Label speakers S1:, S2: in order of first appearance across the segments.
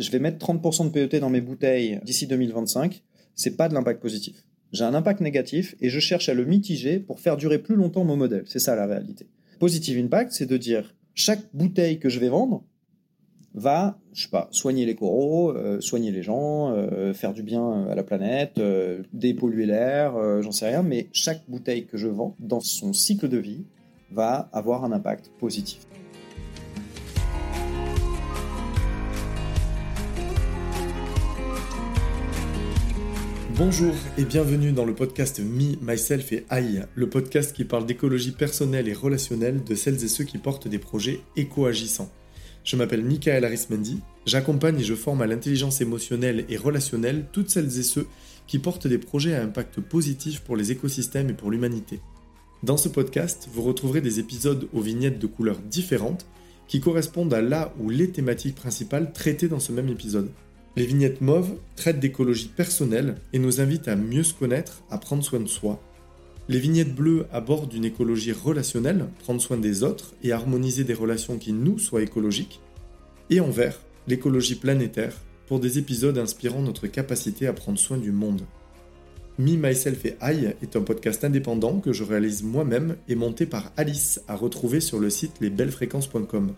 S1: je vais mettre 30% de PET dans mes bouteilles d'ici 2025, c'est pas de l'impact positif. J'ai un impact négatif et je cherche à le mitiger pour faire durer plus longtemps mon modèle. C'est ça la réalité. Positive impact, c'est de dire chaque bouteille que je vais vendre va, je sais pas, soigner les coraux, euh, soigner les gens, euh, faire du bien à la planète, euh, dépolluer l'air, j'en sais rien, mais chaque bouteille que je vends dans son cycle de vie va avoir un impact positif.
S2: Bonjour et bienvenue dans le podcast Me, Myself et I, le podcast qui parle d'écologie personnelle et relationnelle de celles et ceux qui portent des projets éco-agissants. Je m'appelle Michael Arismendi, j'accompagne et je forme à l'intelligence émotionnelle et relationnelle toutes celles et ceux qui portent des projets à impact positif pour les écosystèmes et pour l'humanité. Dans ce podcast, vous retrouverez des épisodes aux vignettes de couleurs différentes qui correspondent à la ou les thématiques principales traitées dans ce même épisode. Les vignettes mauves traitent d'écologie personnelle et nous invitent à mieux se connaître, à prendre soin de soi. Les vignettes bleues abordent une écologie relationnelle, prendre soin des autres et harmoniser des relations qui nous soient écologiques. Et en vert, l'écologie planétaire, pour des épisodes inspirant notre capacité à prendre soin du monde. Me, Myself et I est un podcast indépendant que je réalise moi-même et monté par Alice à retrouver sur le site lesbellesfréquences.com.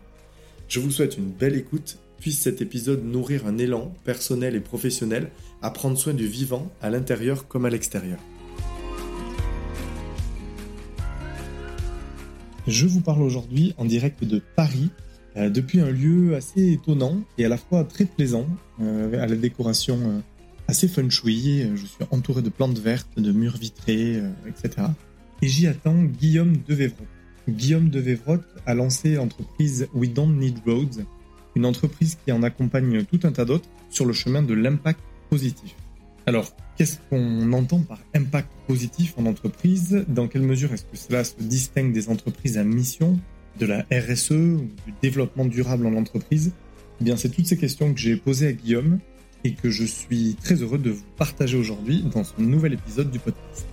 S2: Je vous souhaite une belle écoute puisse cet épisode nourrir un élan personnel et professionnel à prendre soin du vivant à l'intérieur comme à l'extérieur. Je vous parle aujourd'hui en direct de Paris, euh, depuis un lieu assez étonnant et à la fois très plaisant, euh, à la décoration euh, assez feng shui. Je suis entouré de plantes vertes, de murs vitrés, etc. Et j'y attends Guillaume Devevrotte. Guillaume Devevrotte a lancé l'entreprise We Don't Need Roads, une entreprise qui en accompagne tout un tas d'autres sur le chemin de l'impact positif. Alors, qu'est-ce qu'on entend par impact positif en entreprise? Dans quelle mesure est-ce que cela se distingue des entreprises à mission, de la RSE ou du développement durable en entreprise? Eh bien, c'est toutes ces questions que j'ai posées à Guillaume et que je suis très heureux de vous partager aujourd'hui dans ce nouvel épisode du podcast.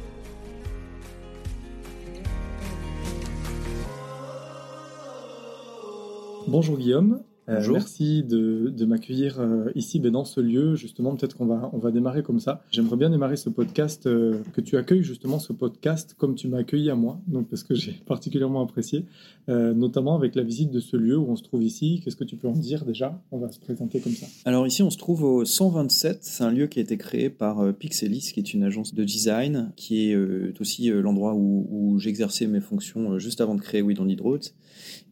S2: Bonjour Guillaume, euh, merci de, de m'accueillir euh, ici ben, dans ce lieu. Justement, peut-être qu'on va, on va démarrer comme ça. J'aimerais bien démarrer ce podcast, euh, que tu accueilles justement ce podcast comme tu m'as accueilli à moi, donc parce que j'ai particulièrement apprécié, notamment avec la visite de ce lieu où on se trouve ici. Qu'est-ce que tu peux en dire déjà? On va se présenter comme ça.
S1: Alors ici, on se trouve au 127. C'est un lieu qui a été créé par Pixelis, qui est une agence de design, qui est aussi l'endroit où, j'exerçais mes fonctions juste avant de créer We Don't Need.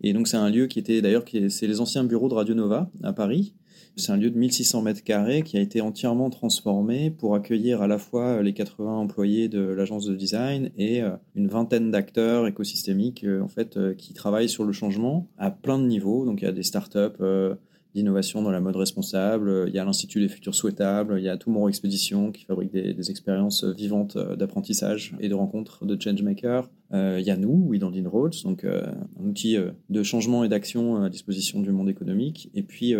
S1: Et donc c'est un lieu qui était d'ailleurs, c'est les anciens bureaux de Radio Nova à Paris. C'est un lieu de 1600 mètres carrés qui a été entièrement transformé pour accueillir à la fois les 80 employés de l'agence de design et euh, une vingtaine d'acteurs écosystémiques euh, en fait euh, qui travaillent sur le changement à plein de niveaux. Donc il y a des startups d'innovation dans la mode responsable, il y a l'Institut des futurs souhaitables, il y a Tomorrow Expedition qui fabrique des, expériences vivantes d'apprentissage et de rencontres de changemakers. il y a nous, We Don't Roads, donc un outil de changement et d'action à disposition du monde économique. Et puis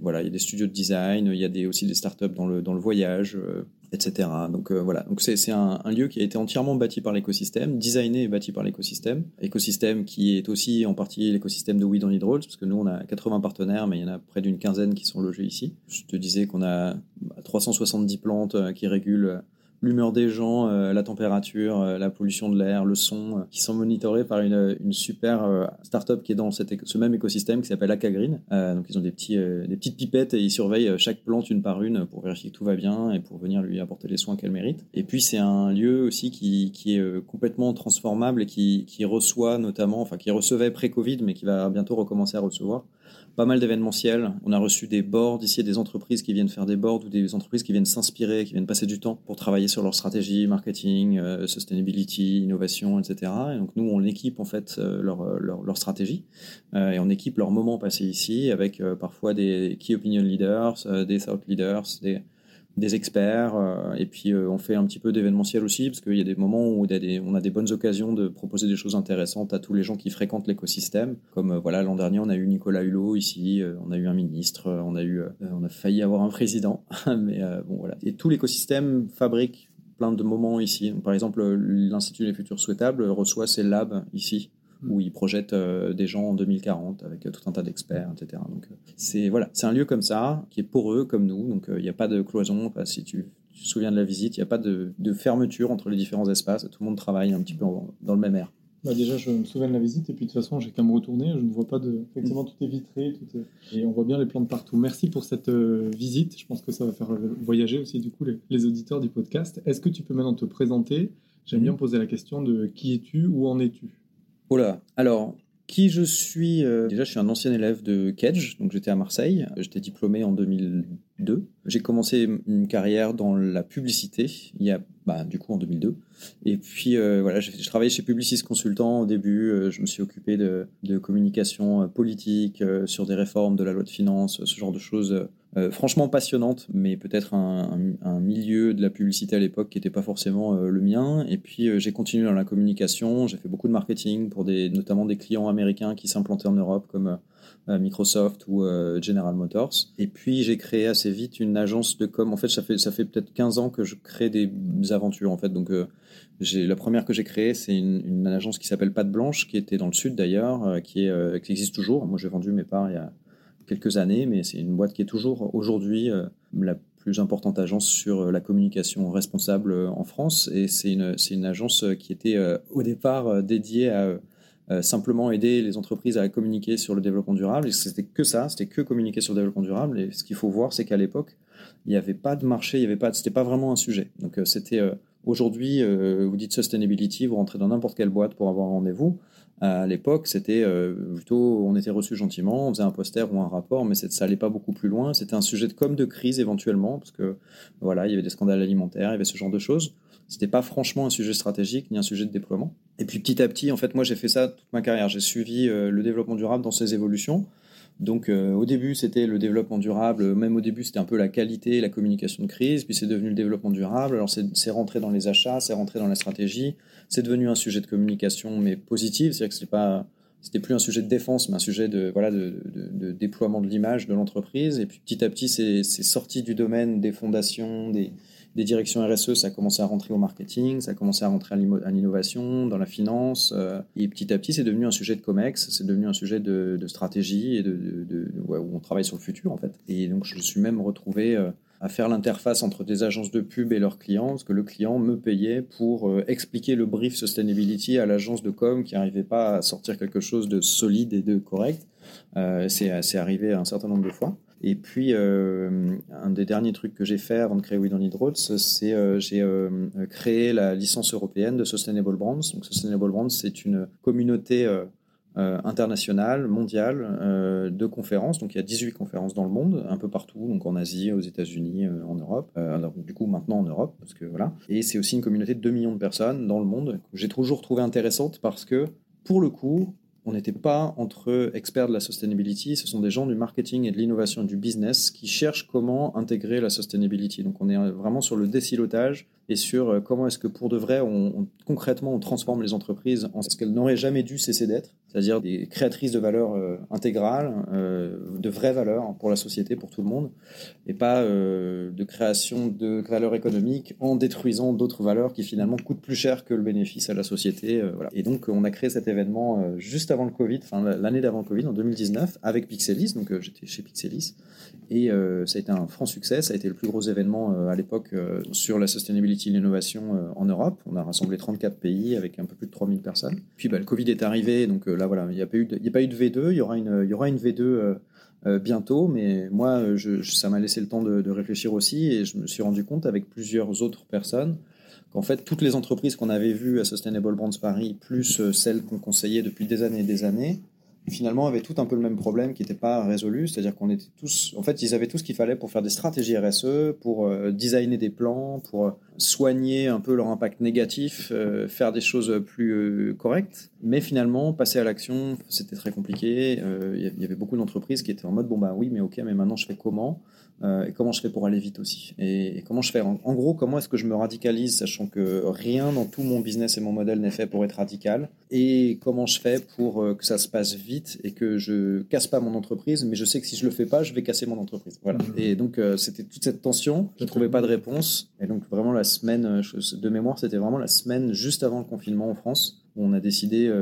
S1: voilà, il y a des studios de design, il y a des, aussi des startups dans le, dans le voyage, euh, etc. Donc euh, voilà, donc c'est un, un, lieu qui a été entièrement bâti par l'écosystème, designé et bâti par l'écosystème. Écosystème qui est aussi en partie l'écosystème de We Don't Need parce que nous on a 80 partenaires, mais il y en a près d'une quinzaine qui sont logés ici. Je te disais qu'on a 370 plantes euh, qui régulent l'humeur des gens, euh, la température, euh, la pollution de l'air, le son, euh, qui sont monitorés par une, une super startup qui est dans ce même écosystème qui s'appelle Acagreen. donc ils ont des, des petites pipettes et ils surveillent chaque plante une par une pour vérifier que tout va bien et pour venir lui apporter les soins qu'elle mérite. Et puis c'est un lieu aussi qui, qui est complètement transformable et qui, qui reçoit notamment, enfin qui recevait pré-Covid mais qui va bientôt recommencer à recevoir pas mal d'événementiels. On a reçu des boards ici, des entreprises qui viennent faire des boards ou des entreprises qui viennent s'inspirer, qui viennent passer du temps pour travailler sur leur stratégie, marketing, euh, sustainability, innovation, etc. Et donc nous, on équipe en fait euh, leur, leur, leur, stratégie euh, et on équipe leur moment passé ici avec parfois des key opinion leaders, des thought leaders, des des experts, euh, et puis euh, on fait un petit peu d'événementiel aussi, parce qu'il y a des moments où on a des bonnes occasions de proposer des choses intéressantes à tous les gens qui fréquentent l'écosystème. Comme euh, voilà, l'an dernier, on a eu Nicolas Hulot ici, on a eu un ministre, on a eu, on a failli avoir un président, mais bon voilà. Et tout l'écosystème fabrique plein de moments ici. par exemple, l'Institut des futurs souhaitables reçoit ses labs ici où ils projettent des gens en 2040 avec tout un tas d'experts, etc. Donc c'est voilà, c'est un lieu comme ça qui est pour eux comme nous. Donc il n'y a pas de cloison. si tu tu te souviens de la visite, il n'y a pas de, fermeture entre les différents espaces, tout le monde travaille un petit peu dans le même air.
S3: Bah déjà, je me souviens de la visite, et puis de toute façon, j'ai qu'à me retourner, je ne vois pas de. Effectivement, tout est vitré, tout et on voit bien les plantes partout. Merci pour cette euh, visite, je pense que ça va faire voyager aussi, du coup, les, auditeurs du podcast. Est-ce que tu peux maintenant te présenter? J'aime bien mhm. poser la question de qui es-tu, où en es-tu?
S1: Oh là, alors, qui je suis euh, Déjà, je suis un ancien élève de Kedge, donc j'étais à Marseille, j'étais diplômé en 2002. J'ai commencé une carrière dans la publicité, il y a bah, du coup en 2002. Et puis euh, voilà, j'ai travaillé chez Publicis Consultant au début. Euh, je me suis occupé de, communication politique sur des réformes de la loi de finances, ce genre de choses. Franchement passionnantes, mais peut-être un, milieu de la publicité à l'époque qui n'était pas forcément le mien. Et puis j'ai continué dans la communication. J'ai fait beaucoup de marketing pour des, notamment des clients américains qui s'implantaient en Europe comme Microsoft ou General Motors. Et puis j'ai créé assez vite une agence de com. En fait, ça fait, ça fait peut-être 15 ans que je crée des aventures. En fait, donc la première que j'ai créée, c'est une, agence qui s'appelle Pâte Blanche, qui était dans le sud d'ailleurs, qui, qui existe toujours. Moi, j'ai vendu mes parts il y a quelques années, mais c'est une boîte qui est toujours aujourd'hui la plus importante agence sur la communication responsable en France. Et c'est une, une agence qui était au départ dédiée à euh, simplement aider les entreprises à communiquer sur le développement durable. Et c'était que ça, c'était que communiquer sur le développement durable. Et ce qu'il faut voir, c'est qu'à l'époque, il n'y avait pas de marché, il y avait pas, c'était pas vraiment un sujet. Donc euh, c'était euh, aujourd'hui, vous dites sustainability, vous rentrez dans n'importe quelle boîte pour avoir un rendez-vous. À l'époque, c'était plutôt, on était reçu gentiment, on faisait un poster ou un rapport, mais ça allait pas beaucoup plus loin. C'était un sujet de com de crise éventuellement, parce que voilà, il y avait des scandales alimentaires, il y avait ce genre de choses. C'était pas franchement un sujet stratégique ni un sujet de déploiement. Et puis petit à petit, en fait, moi j'ai fait ça toute ma carrière. J'ai suivi euh, le développement durable dans ses évolutions. Donc euh, au début c'était le développement durable, même au début c'était un peu la qualité, la communication de crise, puis c'est devenu le développement durable, alors c'est rentré dans les achats, c'est rentré dans la stratégie, c'est devenu un sujet de communication mais positive, c'est-à-dire que c'était pas c'était plus un sujet de défense mais un sujet de voilà de, de déploiement de l'image de l'entreprise. Et puis petit à petit c'est sorti du domaine des fondations, des, des directions RSE, ça a commencé à rentrer au marketing, ça a commencé à rentrer à l'innovation, dans la finance. Euh, et petit à petit, c'est devenu un sujet de COMEX, c'est devenu un sujet de, stratégie et de, où on travaille sur le futur, en fait. Et donc, je me suis même retrouvé euh, à faire l'interface entre des agences de pub et leurs clients, parce que le client me payait pour euh, expliquer le brief sustainability à l'agence de com qui n'arrivait pas à sortir quelque chose de solide et de correct. c'est arrivé un certain nombre de fois. Et puis, euh, un des derniers trucs que j'ai fait avant de créer We Don't Roads, c'est euh, j'ai euh, créé la licence européenne de Sustainable Brands. Donc, Sustainable Brands, c'est une communauté internationale, mondiale, de conférences. Donc, il y a 18 conférences dans le monde, un peu partout, donc en Asie, aux États-Unis, en Europe. du coup, maintenant en Europe, parce que voilà. Et c'est aussi une communauté de 2 millions de personnes dans le monde que j'ai toujours trouvé intéressante parce que, pour le coup, on n'était pas entre experts de la sustainability, ce sont des gens du marketing et de l'innovation du business qui cherchent comment intégrer la sustainability. Donc on est vraiment sur le décilotage et sur euh, comment est-ce que pour de vrai, on, concrètement, on transforme les entreprises en ce qu'elles n'auraient jamais dû cesser d'être, c'est-à-dire des créatrices de valeur euh, intégrales, euh, de vraies valeurs pour la société, pour tout le monde, et pas de création de valeurs économiques en détruisant d'autres valeurs qui finalement coûtent plus cher que le bénéfice à la société. Et donc on a créé cet événement juste avant le Covid, enfin l'année d'avant le Covid, en 2019, avec Pixelis, donc j'étais chez Pixelis, et ça a été un franc succès, ça a été le plus gros événement à l'époque sur la sustainability l'innovation euh, en Europe. On a rassemblé 34 pays avec un peu plus de 3000 personnes. Puis bah, le Covid est arrivé, donc euh, là voilà, il n'y a, pas eu de, a pas eu de V2, il y aura une, y aura une V2 euh, bientôt, mais moi, ça m'a laissé le temps de, réfléchir aussi. Et je me suis rendu compte avec plusieurs autres personnes qu'en fait, toutes les entreprises qu'on avait vues à Sustainable Brands Paris, plus celles qu'on conseillait depuis des années et des années, finalement avaient tout un peu le même problème qui n'était pas résolu, c'est-à-dire qu'on était tous, en fait, ils avaient tout ce qu'il fallait pour faire des stratégies RSE, pour euh, designer des plans, pour euh, soigner un peu leur impact négatif, euh, faire des choses plus correctes, mais finalement passer à l'action, c'était très compliqué. Il y avait beaucoup d'entreprises qui étaient en mode bon bah oui, mais ok, mais maintenant je fais comment? Et comment je fais pour aller vite aussi et, comment je fais? En, en gros comment est-ce que je me radicalise sachant que rien dans tout mon business et mon modèle n'est fait pour être radical? Et comment je fais pour que ça se passe vite et que je casse pas mon entreprise, mais je sais que si je le fais pas, je vais casser mon entreprise. Voilà. Mmh. Et donc euh, c'était toute cette tension. Je trouvais pas de réponse. Et donc vraiment la semaine euh, de mémoire, c'était vraiment la semaine juste avant le confinement en France où on a décidé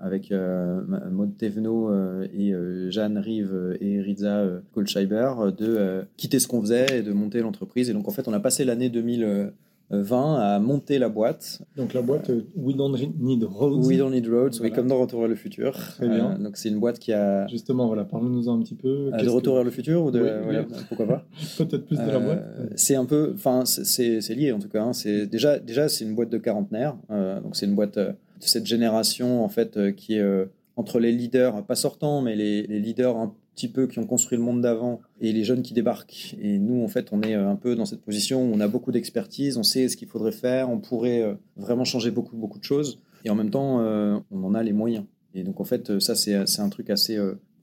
S1: avec Maud Thévenot et Jeanne Rive et Riza Kolscheiber de quitter ce qu'on faisait et de monter l'entreprise. Et donc en fait, on a passé l'année 2000 20 à monter la boîte.
S3: Donc la boîte euh, We Don't Need Roads.
S1: We Don't Need Roads, oui, comme dans Retour vers le futur.
S3: Très bien.
S1: Euh, donc c'est une boîte qui a.
S3: Justement, voilà, parle-nous un petit peu.
S1: Euh, de Retour vers le futur ou de. voilà, Pourquoi pas
S3: Peut-être plus de la boîte.
S1: C'est un peu. Enfin, c'est lié en tout cas. Hein. Déjà, déjà c'est une boîte de quarantenaire. donc c'est une boîte cette génération en fait qui est entre les leaders, pas sortants, mais les, les leaders un petit peu qui ont construit le monde d'avant et les jeunes qui débarquent. Et nous, en fait, on est euh, un peu dans cette position où on a beaucoup d'expertise, on sait ce qu'il faudrait faire, on pourrait euh, vraiment changer beaucoup, beaucoup de choses. Et en même temps, euh, on en a les moyens. Et donc, en fait, ça, c'est un truc assez.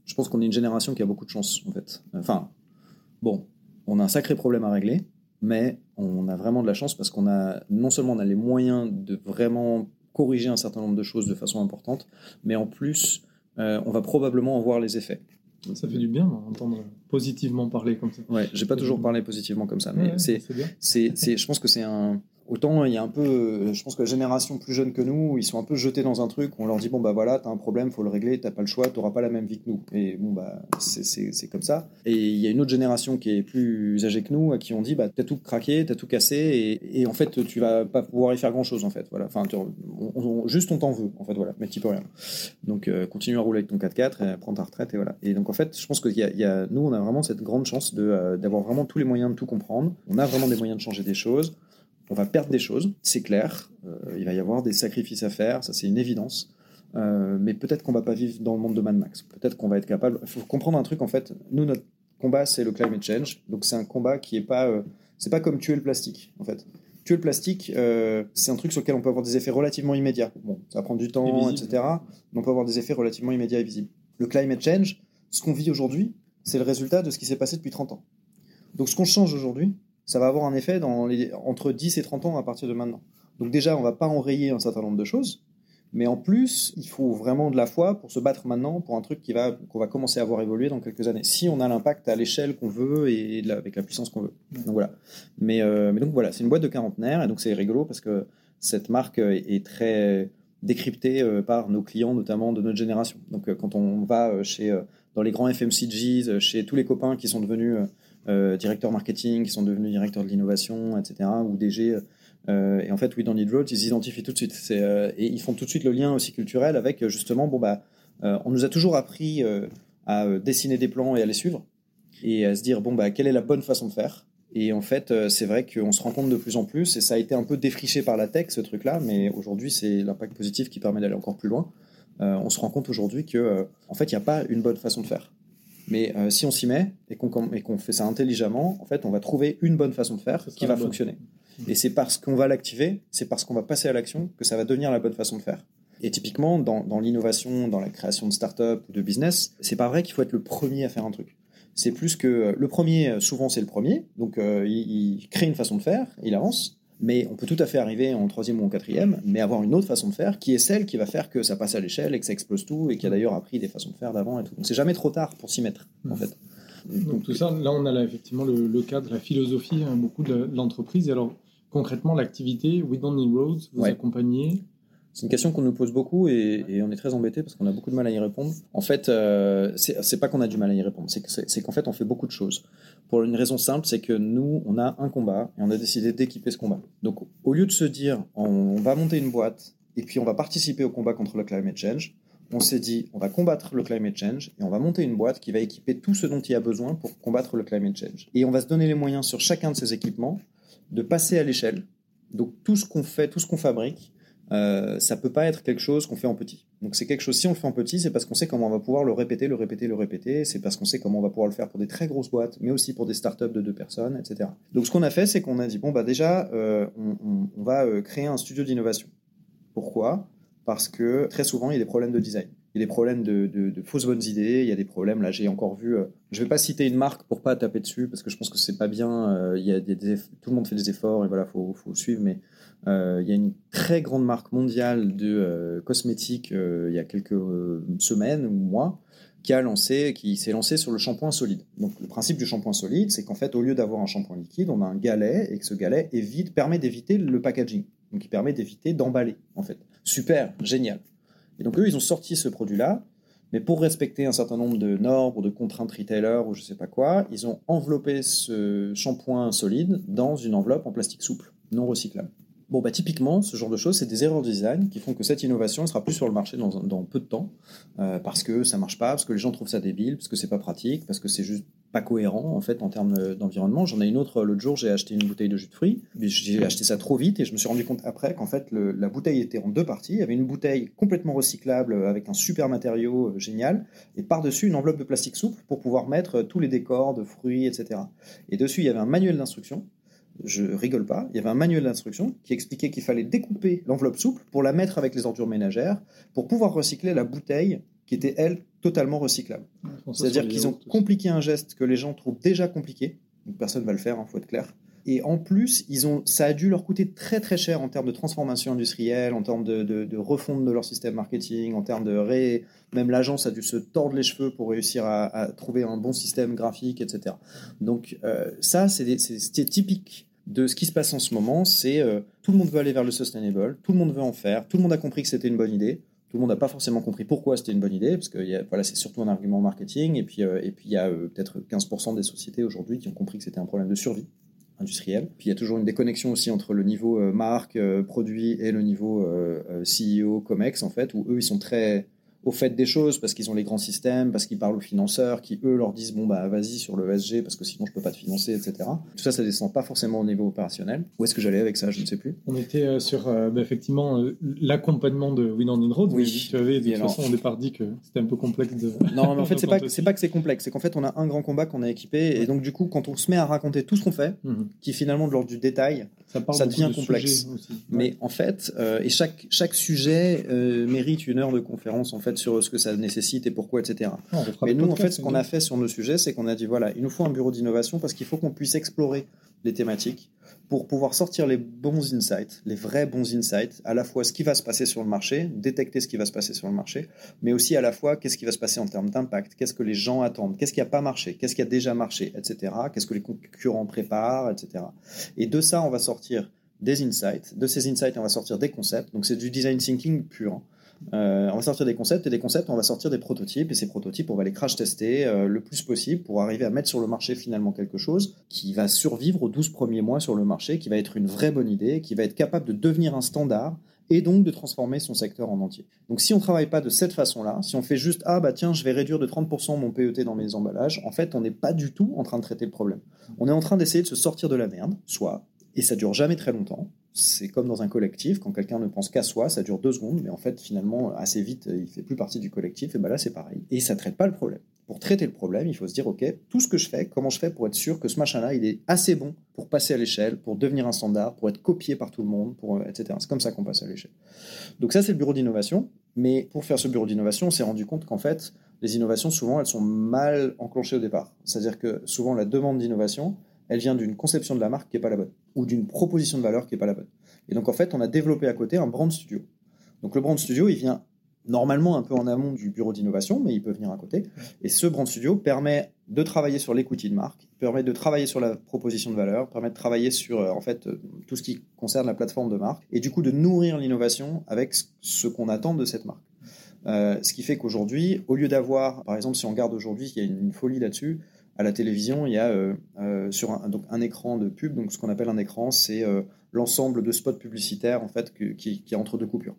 S1: Je pense qu'on est une génération qui a beaucoup de chance, en fait. Enfin, bon, on a un sacré problème à régler, mais on a vraiment de la chance parce qu'on a non seulement on a les moyens de vraiment corriger un certain nombre de choses de façon importante, mais en plus, on va probablement en voir les effets.
S3: Ça fait du bien d'entendre positivement parler comme ça.
S1: Ouais, j'ai pas toujours parlé positivement comme ça, mais c'est, c'est, je pense que c'est un, Autant il y a un peu, je pense que la génération plus jeune que nous, ils sont un peu jetés dans un truc. On leur dit bon bah voilà, t'as un problème, faut le régler, t'as pas le choix, t'auras pas la même vie que nous. Et bon bah c'est comme ça. Et il y a une autre génération qui est plus âgée que nous, à qui on dit bah t'as tout craqué, t'as tout cassé, et, et, en fait tu vas pas pouvoir y faire grand chose en fait. Voilà. Enfin juste on t'en veut en fait voilà, mais tu peux rien. Donc euh, continue à rouler avec ton 4x4 et prends ta retraite et voilà. Et donc en fait je pense que y a, y a, nous on a vraiment cette grande chance euh, d'avoir vraiment tous les moyens de tout comprendre. On a vraiment des moyens de changer des choses on va perdre des choses, c'est clair. Euh, il va y avoir des sacrifices à faire, ça c'est une évidence. Euh, mais peut-être qu'on va pas vivre dans le monde de Mad Max. Peut-être qu'on va être capable. Il faut comprendre un truc en fait. Nous, notre combat, c'est le climate change. Donc c'est un combat qui est pas. Euh, c'est pas comme tuer le plastique en fait. Tuer le plastique, c'est un truc sur lequel on peut avoir des effets relativement immédiats. Bon, ça va prendre du temps, etc. Mais on peut avoir des effets relativement immédiats et visibles. Le climate change, ce qu'on vit aujourd'hui, c'est le résultat de ce qui s'est passé depuis 30 ans. Donc ce qu'on change aujourd'hui, ça va avoir un effet dans les, entre 10 et 30 ans à partir de maintenant. Donc déjà, on va pas enrayer un certain nombre de choses, mais en plus, il faut vraiment de la foi pour se battre maintenant pour un truc qui va qu'on va commencer à voir évoluer dans quelques années. Si on a l'impact à l'échelle qu'on veut et avec la puissance qu'on veut. Donc voilà. Mais, euh, donc voilà, c'est une boîte de quarantenaire et donc c'est rigolo parce que cette marque est très décryptée euh, par nos clients, notamment de notre génération. Donc euh, quand on va chez dans les grands FMCGs, chez tous les copains qui sont devenus directeurs marketing, qui sont devenus directeurs de l'innovation, etc., ou DG. Euh, et en fait, We Don't Need Roads, ils s'identifient tout de suite. Euh, et ils font tout de suite le lien aussi culturel avec justement, bon, bah, on nous a toujours appris à dessiner des plans et à les suivre, et à se dire, bon, bah, quelle est la bonne façon de faire et en fait, c'est vrai qu'on se rend compte de plus en plus, et ça a été un peu défriché par la tech, ce truc-là, mais aujourd'hui, c'est l'impact positif qui permet d'aller encore plus loin. on se rend compte aujourd'hui que, en fait, il n'y a pas une bonne façon de faire. Mais euh, si on s'y met et qu'on fait ça intelligemment, en fait, on va trouver une bonne façon de faire qui va fonctionner. Et c'est parce qu'on va l'activer, c'est parce qu'on va passer à l'action que ça va devenir la bonne façon de faire. Et typiquement, dans, dans l'innovation, dans la création de start-up ou de business, c'est pas vrai qu'il faut être le premier à faire un truc. C'est plus que euh, le premier, souvent c'est le premier, donc euh, il, il, crée une façon de faire, il avance, mais on peut tout à fait arriver en troisième ou en quatrième, mais avoir une autre façon de faire qui est celle qui va faire que ça passe à l'échelle et que ça explose tout et qui a d'ailleurs appris des façons de faire d'avant et tout. Donc c'est jamais trop tard pour s'y mettre, en fait.
S3: Donc, tout ça, là on a effectivement le, cadre, la philosophie hein, beaucoup de l'entreprise. Et alors concrètement, l'activité We Don't Need Roads, vous accompagnez
S1: c'est une question qu'on nous pose beaucoup et, on est très embêté parce qu'on a beaucoup de mal à y répondre. En fait, euh, c'est pas qu'on a du mal à y répondre, c'est qu'en fait on fait beaucoup de choses. Pour une raison simple, c'est que nous, on a un combat et on a décidé d'équiper ce combat. Donc au lieu de se dire on va monter une boîte et puis on va participer au combat contre le climate change, on s'est dit on va combattre le climate change et on va monter une boîte qui va équiper tout ce dont il y a besoin pour combattre le climate change. Et on va se donner les moyens sur chacun de ces équipements de passer à l'échelle. Donc tout ce qu'on fait, tout ce qu'on fabrique, euh, ça peut pas être quelque chose qu'on fait en petit. Donc c'est quelque chose, si on le fait en petit, c'est parce qu'on sait comment on va pouvoir le répéter, le répéter, le répéter. C'est parce qu'on sait comment on va pouvoir le faire pour des très grosses boîtes, mais aussi pour des startups de deux personnes, etc. Donc ce qu'on a fait, c'est qu'on a dit, bon, bah déjà, euh, on, va euh, créer un studio d'innovation. Pourquoi? Parce que très souvent, il y a des problèmes de design. Il y a des problèmes de, fausses bonnes idées, il y a des problèmes, là j'ai encore vu, euh, je vais pas citer une marque pour pas taper dessus, parce que je pense que c'est pas bien, il y a tout le monde fait des efforts, et voilà, faut, faut suivre, mais euh, il y a une très grande marque mondiale de euh, cosmétiques euh, il y a quelques semaines ou mois qui a lancé, qui s'est lancé sur le shampoing solide. Donc le principe du shampoing solide, c'est qu'en fait au lieu d'avoir un shampoing liquide, on a un galet et que ce galet évite, permet d'éviter le packaging. Donc il permet d'éviter d'emballer en fait. Super, génial. Et donc eux, ils ont sorti ce produit-là, mais pour respecter un certain nombre de normes ou de contraintes retailer ou je sais pas quoi, ils ont enveloppé ce shampoing solide dans une enveloppe en plastique souple, non recyclable. Bon, bah, typiquement, ce genre de choses, c'est des erreurs de design qui font que cette innovation ne sera plus sur le marché dans, peu de temps, euh, parce que ça marche pas, parce que les gens trouvent ça débile, parce que c'est pas pratique, parce que c'est juste pas cohérent en fait en termes d'environnement. J'en ai une autre l'autre jour, j'ai acheté une bouteille de jus de fruits, j'ai acheté ça trop vite et je me suis rendu compte après qu'en fait la bouteille était en deux parties. Il y avait une bouteille complètement recyclable avec un super matériau euh, génial et par-dessus une enveloppe de plastique souple pour pouvoir mettre tous les décors de fruits, etc. Et dessus il y avait un manuel d'instruction je rigole pas, il y avait un manuel d'instruction qui expliquait qu'il fallait découper l'enveloppe souple pour la mettre avec les ordures ménagères, pour pouvoir recycler la bouteille qui était, elle, totalement recyclable. C'est-à-dire qu'ils ont compliqué un geste que les gens trouvent déjà compliqué, donc personne ne va le faire, il hein, faut être clair. Et en plus, ça a dû leur coûter très très cher en termes de transformation industrielle, en termes de, refonte de leur système marketing, en termes de ré... Même l'agence a dû se tordre les cheveux pour réussir à, trouver un bon système graphique, etc. Donc euh, ça, c'est typique de ce qui se passe en ce moment. C'est euh, tout le monde veut aller vers le sustainable, tout le monde veut en faire, tout le monde a compris que c'était une bonne idée. Tout le monde n'a pas forcément compris pourquoi c'était une bonne idée, parce que voilà, c'est surtout un argument marketing. Et puis, euh, et puis il y a peut-être 15% des sociétés aujourd'hui qui ont compris que c'était un problème de survie industriel. Puis il y a toujours une déconnexion aussi entre le niveau euh, marque, euh, produit et le niveau euh, CEO, COMEX, en fait, où eux, ils sont très au fait des choses parce qu'ils ont les grands systèmes, parce qu'ils parlent aux financeurs qui eux leur disent bon bah vas-y sur le SG parce que sinon je peux pas te financer, etc. Tout ça, ça descend pas forcément au niveau opérationnel. Où est-ce que j'allais avec ça? Je ne sais plus.
S3: On était euh, sur euh, bah, effectivement euh, l'accompagnement de Win on Road. Oui. Tu avais de toute façon au départ dit que c'était un peu complexe de.
S1: Non, mais en fait c'est pas c'est pas que c'est complexe, c'est qu'en fait on a un grand combat qu'on a équipé et donc du coup quand on se met à raconter tout ce qu'on fait, mhm. qui finalement de l'ordre du détail, ça, devient complexe. Mais en fait, et chaque chaque sujet mérite une heure de conférence en fait sur ce que ça nécessite et pourquoi, etc. Ah, Mais nous, en fait, ce qu'on a fait sur nos sujets, c'est qu'on a dit voilà, il nous faut un bureau d'innovation parce qu'il faut qu'on puisse explorer les thématiques pour pouvoir sortir les bons insights, les vrais bons insights, à la fois ce qui va se passer sur le marché, détecter ce qui va se passer sur le marché, mais aussi à la fois qu'est-ce qui va se passer en termes d'impact, qu'est-ce que les gens attendent, qu'est-ce qui n'a pas marché, qu'est-ce qui a déjà marché, etc., qu'est-ce que les concurrents préparent, etc. Et de ça, on va sortir des insights, de ces insights, on va sortir des concepts, donc c'est du design thinking pur. Euh, on va sortir des concepts et des concepts, on va sortir des prototypes et ces prototypes, on va les crash tester euh, le plus possible pour arriver à mettre sur le marché finalement quelque chose qui va survivre aux 12 premiers mois sur le marché, qui va être une vraie bonne idée, qui va être capable de devenir un standard et donc de transformer son secteur en entier. Donc si on travaille pas de cette façon-là, si on fait juste ah bah tiens je vais réduire de 30% mon PET dans mes emballages, en fait on n'est pas du tout en train de traiter le problème. On est en train d'essayer de se sortir de la merde, soit, et ça dure jamais très longtemps, c'est comme dans un collectif, quand quelqu'un ne pense qu'à soi, ça dure deux secondes, mais en fait, finalement, assez vite, il fait plus partie du collectif, et ben là, c'est pareil. Et ça traite pas le problème. Pour traiter le problème, il faut se dire, OK, tout ce que je fais, comment je fais pour être sûr que ce machin-là, il est assez bon pour passer à l'échelle, pour devenir un standard, pour être copié par tout le monde, pour, etc. C'est comme ça qu'on passe à l'échelle. Donc ça, c'est le bureau d'innovation. Mais pour faire ce bureau d'innovation, on s'est rendu compte qu'en fait, les innovations, souvent, elles sont mal enclenchées au départ. C'est-à-dire que souvent, la demande d'innovation, elle vient d'une conception de la marque qui n'est pas la bonne, ou d'une proposition de valeur qui n'est pas la bonne. Et donc en fait, on a développé à côté un brand studio. Donc le brand studio, il vient normalement un peu en amont du bureau d'innovation, mais il peut venir à côté. Et ce brand studio permet de travailler sur l'equity de marque, permet de travailler sur la proposition de valeur, permet de travailler sur euh, en fait euh, tout ce qui concerne la plateforme de marque, et du coup de nourrir l'innovation avec ce qu'on attend de cette marque. Euh, ce qui fait qu'aujourd'hui, au lieu d'avoir, par exemple, si on regarde aujourd'hui, il y a une folie là-dessus, à la télévision, il y a euh, euh, sur un, donc un écran de pub. Donc, ce qu'on appelle un écran, c'est euh, l'ensemble de spots publicitaires en fait qui, qui, est entre deux coupures.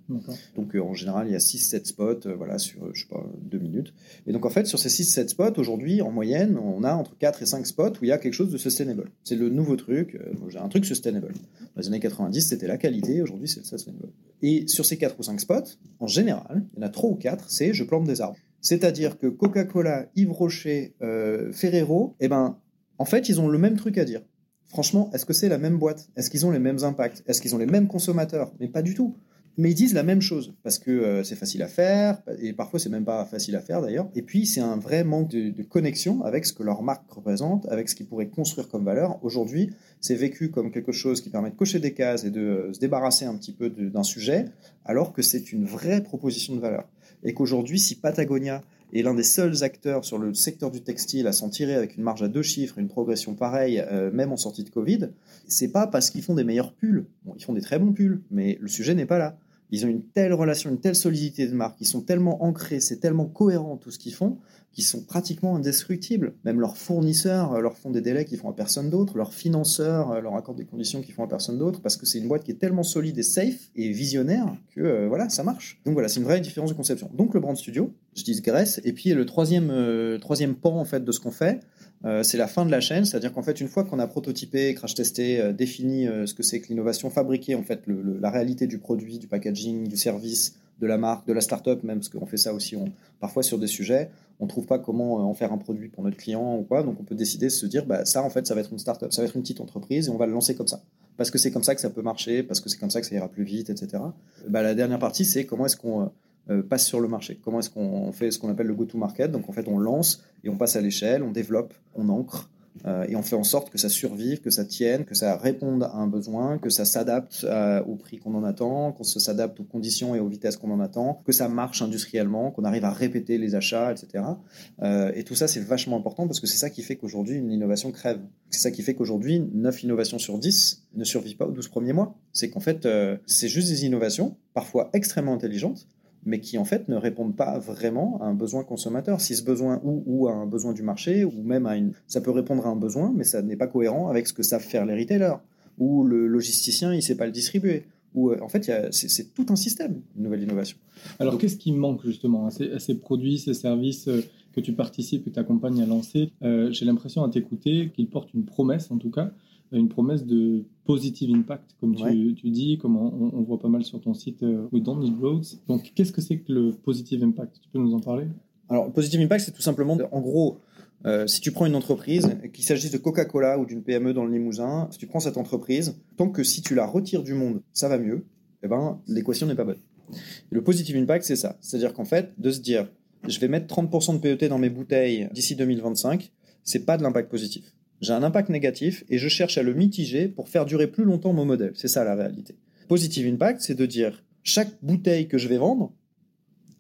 S1: Donc, en général, il y a 6-7 spots, voilà, sur je sais pas deux minutes. Et donc, en fait, sur ces 6-7 spots, aujourd'hui, en moyenne, on a entre 4 et 5 spots où il y a quelque chose de sustainable. C'est le nouveau truc. J'ai un truc sustainable. Dans les années 90, c'était la qualité. Aujourd'hui, c'est le sustainable. Et sur ces 4 ou 5 spots, en général, il y en a 3 ou 4, c'est je plante des arbres. C'est-à-dire que Coca-Cola, Yves Rocher, euh, Ferrero, eh ben, en fait, ils ont le même truc à dire. Franchement, est-ce que c'est la même boîte? Est-ce qu'ils ont les mêmes impacts? Est-ce qu'ils ont les mêmes consommateurs? Mais pas du tout. Mais ils disent la même chose parce que euh, c'est facile à faire et parfois c'est même pas facile à faire d'ailleurs. Et puis c'est un vrai manque de, connexion avec ce que leur marque représente, avec ce qu'ils pourraient construire comme valeur. Aujourd'hui, c'est vécu comme quelque chose qui permet de cocher des cases et de euh, se débarrasser un petit peu d'un sujet, alors que c'est une vraie proposition de valeur et qu'aujourd'hui, si Patagonia est l'un des seuls acteurs sur le secteur du textile à s'en tirer avec une marge à deux chiffres, une progression pareille, euh, même en sortie de Covid, c'est pas parce qu'ils font des meilleurs pulls. Ils font des très bons pulls, mais le sujet n'est pas là. Ils ont une telle relation, une telle solidité de marque, ils sont tellement ancrés, c'est tellement cohérent tout ce qu'ils font, qu'ils sont pratiquement indestructibles. Même leurs fournisseurs euh, leur font des délais qu'ils font à personne d'autre, leurs financeurs euh, leur accordent des conditions qu'ils font à personne d'autre, parce que c'est une boîte qui est tellement solide et safe et visionnaire que euh, voilà, ça marche. Donc voilà, c'est une vraie différence de conception. Donc le brand studio, je dis Grèce, et puis le troisième, troisième pan en fait de ce qu'on fait, euh, c'est la fin de la chaîne, c'est-à-dire qu'en fait, une fois qu'on a prototypé, crash testé, euh, défini euh, ce que c'est que l'innovation, fabriqué en fait la réalité du produit, du packaging, du service, de la marque, de la start-up même, parce qu'on fait ça aussi parfois sur des sujets, on ne trouve pas comment en faire un produit pour notre client ou quoi, donc on peut décider de se dire, bah, ça en fait, ça va être une start-up, ça va être une petite entreprise et on va le lancer comme ça. Parce que c'est comme ça que ça peut marcher, parce que c'est comme ça que ça ira plus vite, etc. Bah, la dernière partie, c'est comment est-ce qu'on passe sur le marché Comment est-ce qu'on fait ce qu'on appelle le go-to-market Donc en fait, on lance et on passe à l'échelle, on développe, on ancre euh, et on fait en sorte que ça survive, que ça tienne, que ça réponde à un besoin, que ça s'adapte euh, au prix qu'on en attend, qu'on s'adapte aux conditions et aux vitesses qu'on en attend, que ça marche industriellement, qu'on arrive à répéter les achats, etc. et tout ça, c'est vachement important parce que c'est ça qui fait qu'aujourd'hui, une innovation crève. C'est ça qui fait qu'aujourd'hui, 9 innovations sur 10 ne survivent pas aux 12 premiers mois. C'est qu'en fait, c'est juste des innovations, parfois extrêmement intelligentes, mais qui en fait ne répondent pas vraiment à un besoin consommateur. Si ce besoin ou, ou à un besoin du marché, ou même à une... Ça peut répondre à un besoin, mais ça n'est pas cohérent avec ce que savent faire les retailers, ou le logisticien, il ne sait pas le distribuer. Ou, euh, en fait, c'est tout un système, une nouvelle innovation.
S3: Alors, qu'est-ce qui manque justement à ces, produits, ces services euh, que tu participes, que tu accompagnes à lancer? Euh, J'ai l'impression à t'écouter qu'ils portent une promesse, en tout cas, une promesse de positive impact, comme tu, tu dis, comme on, voit pas mal sur ton site euh, We Don't Need Roads. Donc, qu'est-ce que c'est que le positive impact? Tu peux nous en parler?
S1: Alors, positive impact, c'est tout simplement, en gros, euh, si tu prends une entreprise, qu'il s'agisse de Coca-Cola ou d'une PME dans le Limousin, si tu prends cette entreprise, tant que si tu la retires du monde, ça va mieux, eh ben, l'équation n'est pas bonne. le positive impact, c'est ça. C'est-à-dire qu'en fait, de se dire, je vais mettre 30% de PET dans mes bouteilles d'ici 2025, c'est pas de l'impact positif j'ai un impact négatif et je cherche à le mitiger pour faire durer plus longtemps mon modèle. C'est ça la réalité. Positive impact, c'est de dire chaque bouteille que je vais vendre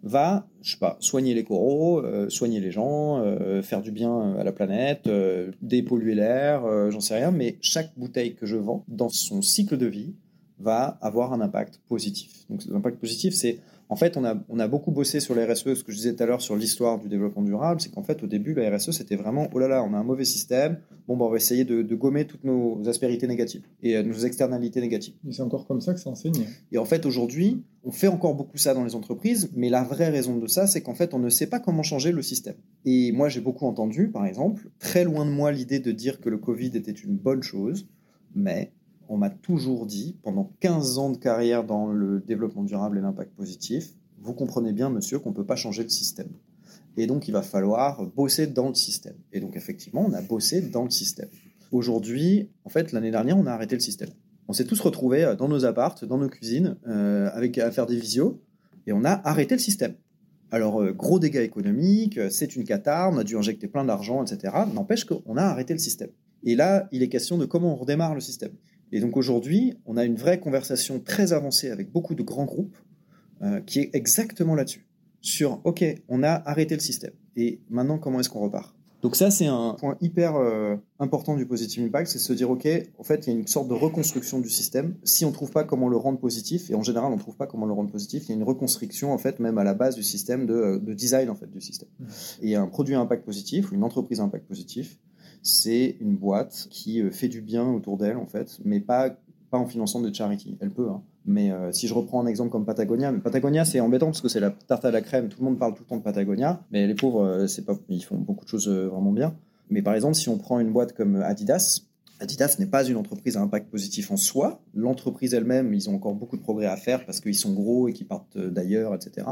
S1: va, je sais pas, soigner les coraux, euh, soigner les gens, euh, faire du bien à la planète, euh, dépolluer l'air, j'en sais rien, mais chaque bouteille que je vends dans son cycle de vie va avoir un impact positif. Donc l'impact positif, c'est en fait, on a, on a beaucoup bossé sur la RSE, ce que je disais tout à l'heure sur l'histoire du développement durable, c'est qu'en fait, au début, la RSE, c'était vraiment, oh là là, on a un mauvais système, bon, bah, on va essayer de, gommer toutes nos aspérités négatives et euh, nos externalités négatives.
S3: Et c'est encore comme ça que ça enseigne.
S1: Et en fait, aujourd'hui, on fait encore beaucoup ça dans les entreprises, mais la vraie raison de ça, c'est qu'en fait, on ne sait pas comment changer le système. Et moi, j'ai beaucoup entendu, par exemple, très loin de moi l'idée de dire que le Covid était une bonne chose, mais on m'a toujours dit, pendant 15 ans de carrière dans le développement durable et l'impact positif, vous comprenez bien, monsieur, qu'on ne peut pas changer le système. Et donc, il va falloir bosser dans le système. Et donc, effectivement, on a bossé dans le système. Aujourd'hui, en fait, l'année dernière, on a arrêté le système. On s'est tous retrouvés euh, dans nos appartes, dans nos cuisines, euh, avec, à faire des visios, et on a arrêté le système. Alors, euh, gros dégâts économiques, c'est une cata, on a dû injecter plein d'argent, etc. N'empêche qu'on a arrêté le système. Et là, il est question de comment on redémarre le système. Et donc aujourd'hui, on a une vraie conversation très avancée avec beaucoup de grands groupes euh, qui est exactement là-dessus. Sur, OK, on a arrêté le système. Et maintenant, comment est-ce qu'on repart? Donc ça, c'est un point hyper euh, important du positive impact, c'est se dire, OK, en fait, il y a une sorte de reconstruction du système. Si on ne trouve pas comment le rendre positif, et en général, on ne trouve pas comment le rendre positif, il y a une reconstruction, en fait, même à la base du système, de, euh, de design, en fait, du système. Mmh. Et un produit à impact positif, ou une entreprise à impact positif, c'est une boîte qui euh, fait du bien autour d'elle, en fait, mais pas, pas en finançant des charity. Elle peut, hein. Mais euh, si je reprends un exemple comme Patagonia, Patagonia c'est embêtant parce que c'est la tarte à la crème, tout le monde parle tout le temps de Patagonia, mais les pauvres, euh, c'est pas, ils font beaucoup de choses vraiment bien. Mais par exemple, si on prend une boîte comme Adidas, Adidas n'est pas une entreprise à impact positif en soi. L'entreprise elle-même, ils ont encore beaucoup de progrès à faire parce qu'ils sont gros et qu'ils partent d'ailleurs, etc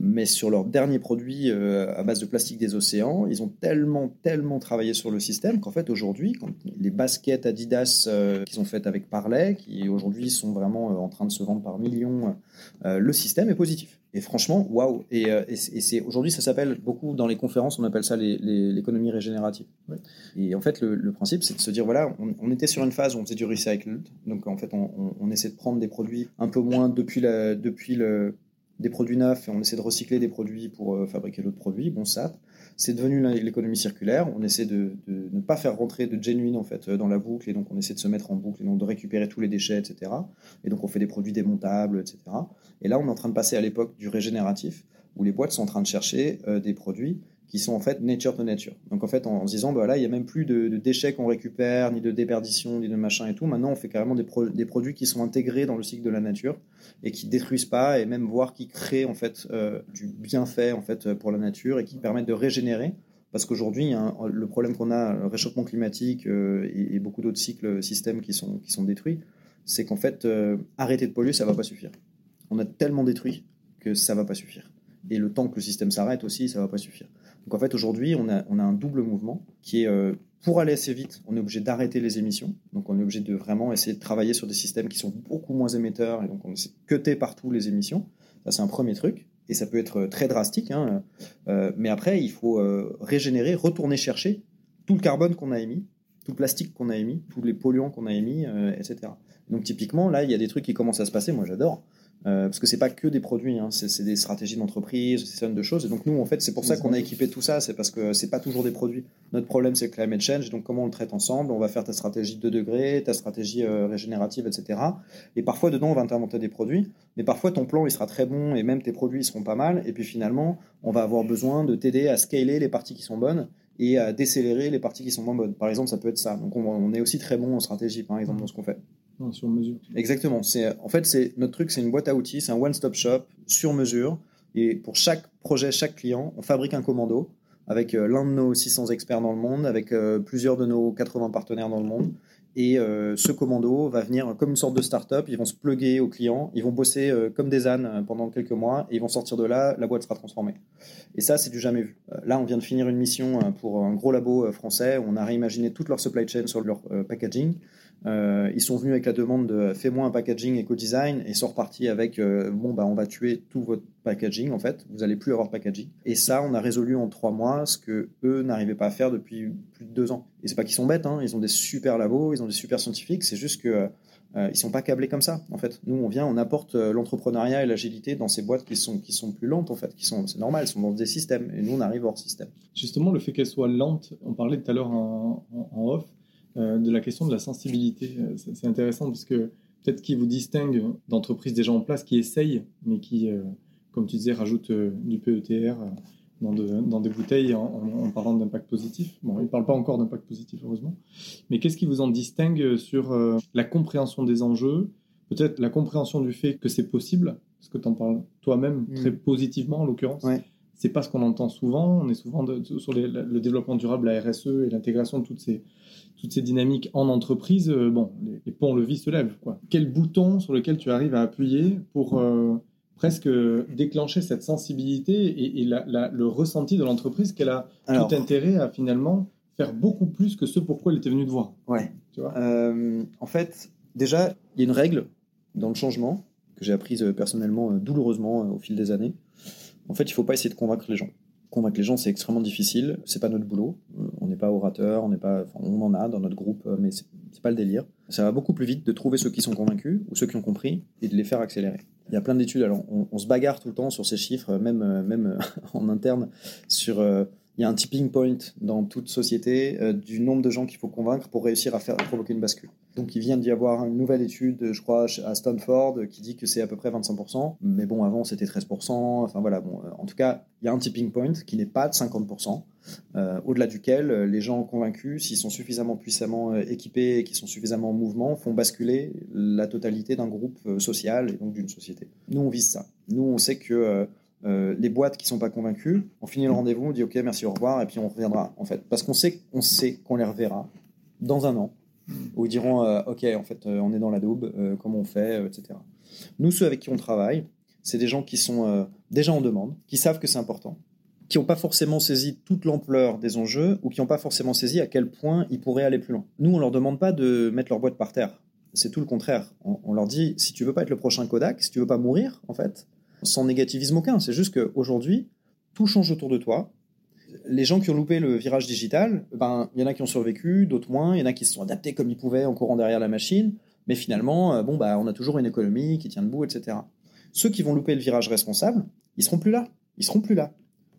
S1: mais sur leur dernier produit euh, à base de plastique des océans, ils ont tellement, tellement travaillé sur le système qu'en fait aujourd'hui, les baskets Adidas euh, qu'ils ont faites avec Parley, qui aujourd'hui sont vraiment euh, en train de se vendre par millions, le système est positif. Et franchement, waouh Et, c'est aujourd'hui, ça s'appelle beaucoup dans les conférences, on appelle ça l'économie régénérative. Et en fait, le, principe, c'est de se dire voilà, on, était sur une phase où on faisait du recycled, donc en fait, on, on, essaie de prendre des produits un peu moins depuis, la, depuis le des produits neufs et on essaie de recycler des produits pour euh, fabriquer d'autres produits. Bon, ça, c'est devenu l'économie circulaire. On essaie de, ne pas faire rentrer de genuine en fait dans la boucle et donc on essaie de se mettre en boucle et donc de récupérer tous les déchets, etc. Et donc on fait des produits démontables, etc. Et là, on est en train de passer à l'époque du régénératif où les boîtes sont en train de chercher euh, des produits qui sont en fait nature to nature. Donc en fait, en, se disant, bah là, il n'y a même plus de, déchets qu'on récupère, ni de déperdition, ni de machin et tout. Maintenant, on fait carrément des, produits qui sont intégrés dans le cycle de la nature et qui détruisent pas, et même voire qui créent en fait euh, du bienfait en fait pour la nature et qui permettent de régénérer. Parce qu'aujourd'hui, le problème qu'on a, le réchauffement climatique euh, et, beaucoup d'autres cycles, systèmes qui sont, qui sont détruits, c'est qu'en fait, arrêter de polluer, ça va pas suffire. On a tellement détruit que ça va pas suffire. Et le temps que le système s'arrête aussi, ça va pas suffire. Donc en fait, aujourd'hui, on a, un double mouvement qui est, euh, pour aller assez vite, on est obligé d'arrêter les émissions. Donc on est obligé de vraiment essayer de travailler sur des systèmes qui sont beaucoup moins émetteurs et donc on essaie de cutter partout les émissions. Ça, c'est un premier truc. Et ça peut être très drastique. Hein. Euh, mais après, il faut euh, régénérer, retourner chercher tout le carbone qu'on a émis, tout le plastique qu'on a émis, tous les polluants qu'on a émis, etc. Donc typiquement, là, il y a des trucs qui commencent à se passer. Moi, j'adore. Euh, parce que c'est pas que des produits, hein, c'est des stratégies d'entreprise, c'est une de choses. Et donc nous, en fait, c'est pour ça qu'on a équipé tout ça, c'est parce que c'est pas toujours des produits. Notre problème, c'est le climate change. Donc comment on le traite ensemble? On va faire ta stratégie de 2 degrés, ta stratégie euh, régénérative, etc. Et parfois dedans, on va t'inventer des produits. Mais parfois, ton plan, il sera très bon et même tes produits, ils seront pas mal. Et puis finalement, on va avoir besoin de t'aider à scaler les parties qui sont bonnes et à décélérer les parties qui sont moins bonnes. Par exemple, ça peut être ça. Donc on, on est aussi très bon en stratégie, par exemple, dans ce qu'on fait
S3: sur mesure.
S1: Exactement. C'est en fait c'est notre truc, c'est une boîte à outils, c'est un one-stop shop sur mesure. Et pour chaque projet, chaque client, on fabrique un commando avec euh, l'un de nos 600 experts dans le monde, avec euh, plusieurs de nos 80 partenaires dans le monde. Et euh, ce commando va venir comme une sorte de start-up. Ils vont se plugger aux clients, ils vont bosser comme des ânes pendant quelques mois et ils vont sortir de là, la boîte sera transformée. Et ça, c'est du jamais vu. là, on vient de finir une mission pour un gros labo français. On a réimaginé toute leur supply chain sur leur packaging. Euh, ils sont venus avec la demande de fais-moi un packaging éco-design et sont repartis avec euh, bon bah on va tuer tout votre packaging en fait, vous allez plus avoir de packaging. Et ça on a résolu en trois mois ce que eux n'arrivaient pas à faire depuis plus de deux ans. Et c'est pas qu'ils sont bêtes, hein, ils ont des super labos, ils ont des super scientifiques, c'est juste que euh, ils sont pas câblés comme ça en fait. Nous on vient, on apporte l'entrepreneuriat et l'agilité dans ces boîtes qui sont qui sont plus lentes en fait, qui sont c'est normal, elles sont dans des systèmes et nous on arrive hors système.
S3: Justement le fait qu'elles soient lentes, on parlait tout à l'heure en off euh, de la question de la sensibilité. Euh, c'est intéressant parce que peut-être qui vous distingue d'entreprises déjà en place qui essayent, mais qui, euh, comme tu disais, rajoutent du PETR dans, des bouteilles en, parlant d'impact positif. Bon, ils ne parlent pas encore d'impact positif, heureusement. Mais qu'est-ce qui vous en distingue sur la compréhension des enjeux, peut-être la compréhension du fait que c'est possible, parce que tu en parles toi-même mm. très positivement en l'occurrence. Ouais. C'est pas ce qu'on entend souvent. On est souvent sur le développement durable, la RSE et l'intégration de toutes ces, toutes ces dynamiques en entreprise, euh, bon, les, ponts-levis se lèvent. Quoi. Quel bouton sur lequel tu arrives à appuyer pour euh, presque déclencher cette sensibilité et, le ressenti de l'entreprise qu'elle a tout intérêt à finalement faire beaucoup plus que ce pourquoi elle était venue te voir
S1: Ouais. Tu vois? Euh, en fait, déjà, il y a une règle dans le changement que j'ai apprise personnellement douloureusement au fil des années. En fait, il ne faut pas essayer de convaincre les gens convaincre les gens, c'est extrêmement difficile. C'est pas notre boulot. Euh, on n'est pas orateur, on n'est pas, on en a dans notre groupe, euh, mais c'est pas le délire. Ça va beaucoup plus vite de trouver ceux qui sont convaincus ou ceux qui ont compris et de les faire accélérer. Il y a plein d'études. Alors, on, se bagarre tout le temps sur ces chiffres, même euh, même en interne, sur il y a un tipping point dans toute société euh, du nombre de gens qu'il faut convaincre pour réussir à faire provoquer une bascule. Donc il vient d'y avoir une nouvelle étude, je crois, à Stanford, qui dit que c'est à peu près 25%. Mais bon, avant c'était 13%. Enfin voilà, bon, euh, en tout cas, il y a un tipping point qui n'est pas de 50%, euh, au-delà duquel les gens convaincus, s'ils sont suffisamment puissamment équipés et qui sont suffisamment en mouvement, font basculer la totalité d'un groupe social et donc d'une société. Nous, on vise ça. Nous, on sait que les boîtes qui sont pas convaincues, on finit le rendez-vous, on dit ok merci au revoir et puis on reviendra en fait parce qu'on sait qu'on sait qu'on les reverra dans un an où ils diront euh, ok en fait euh, on est dans la daube comment on fait etc. Nous ceux avec qui on travaille c'est des gens qui sont déjà en demande, qui savent que c'est important, qui n'ont pas forcément saisi toute l'ampleur des enjeux ou qui n'ont pas forcément saisi à quel point ils pourraient aller plus loin. Nous on leur demande pas de mettre leur boîte par terre, c'est tout le contraire. On, on leur dit si tu veux pas être le prochain Kodak, si tu veux pas mourir en fait sans négativisme aucun. C'est juste qu'aujourd'hui, tout change autour de toi. Les gens qui ont loupé le virage digital, ben, il y en a qui ont survécu, d'autres moins. Il y en a qui se sont adaptés comme ils pouvaient en courant derrière la machine. Mais finalement, euh, bon, bah, on a toujours une économie qui tient debout, etc. Ceux qui vont louper le virage responsable, ils seront plus là. Ils seront plus là.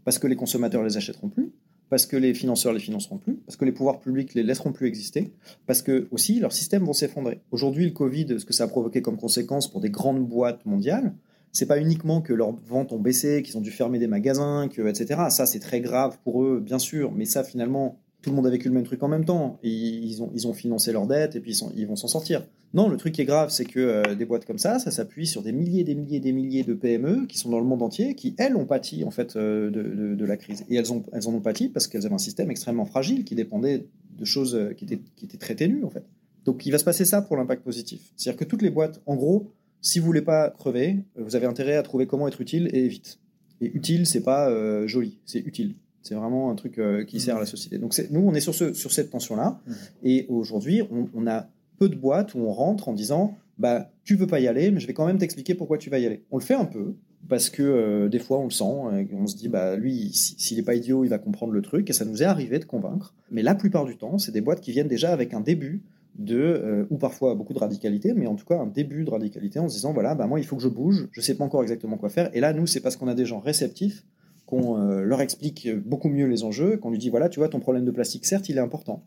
S1: Parce que les consommateurs les achèteront plus, parce que les financeurs les financeront plus, parce que les pouvoirs publics les laisseront plus exister, parce que aussi leurs systèmes vont s'effondrer. Aujourd'hui, le Covid, ce que ça a provoqué comme conséquence pour des grandes boîtes mondiales, c'est pas uniquement que leurs ventes ont baissé, qu'ils ont dû fermer des magasins, que, etc. Ça, c'est très grave pour eux, bien sûr, mais ça, finalement, tout le monde a vécu le même truc en même temps. Et ils, ont, financé leurs dettes et puis ils, vont s'en sortir. Non, le truc qui est grave, c'est que euh, des boîtes comme ça, ça s'appuie sur des milliers, des milliers, des milliers de PME qui sont dans le monde entier, qui elles ont pâti en fait euh, de, de, la crise. Et elles, ont, elles en ont pâti parce qu'elles avaient un système extrêmement fragile qui dépendait de choses euh, qui étaient, qui étaient très ténues en fait. Donc il va se passer ça pour l'impact positif. C'est-à-dire que toutes les boîtes, en gros, si vous voulez pas crever, vous avez intérêt à trouver comment être utile et vite. Et utile, c'est pas joli, c'est utile. C'est vraiment un truc euh, qui sert à la société. Donc nous, on est sur, ce, sur cette tension-là. Mmh. Et aujourd'hui, on, a peu de boîtes où on rentre en disant bah, tu veux pas y aller, mais je vais quand même t'expliquer pourquoi tu vas y aller. On le fait un peu, parce que euh, des fois on le sent, on se dit bah lui s'il n'est pas idiot il va comprendre le truc et ça nous est arrivé de convaincre. Mais la plupart du temps c'est des boîtes qui viennent déjà avec un début de euh, ou parfois beaucoup de radicalité, mais en tout cas un début de radicalité en se disant voilà bah moi il faut que je bouge, je sais pas encore exactement quoi faire. Et là nous c'est parce qu'on a des gens réceptifs qu'on euh, leur explique beaucoup mieux les enjeux, qu'on lui dit voilà, tu vois, ton problème de plastique, certes, il est important.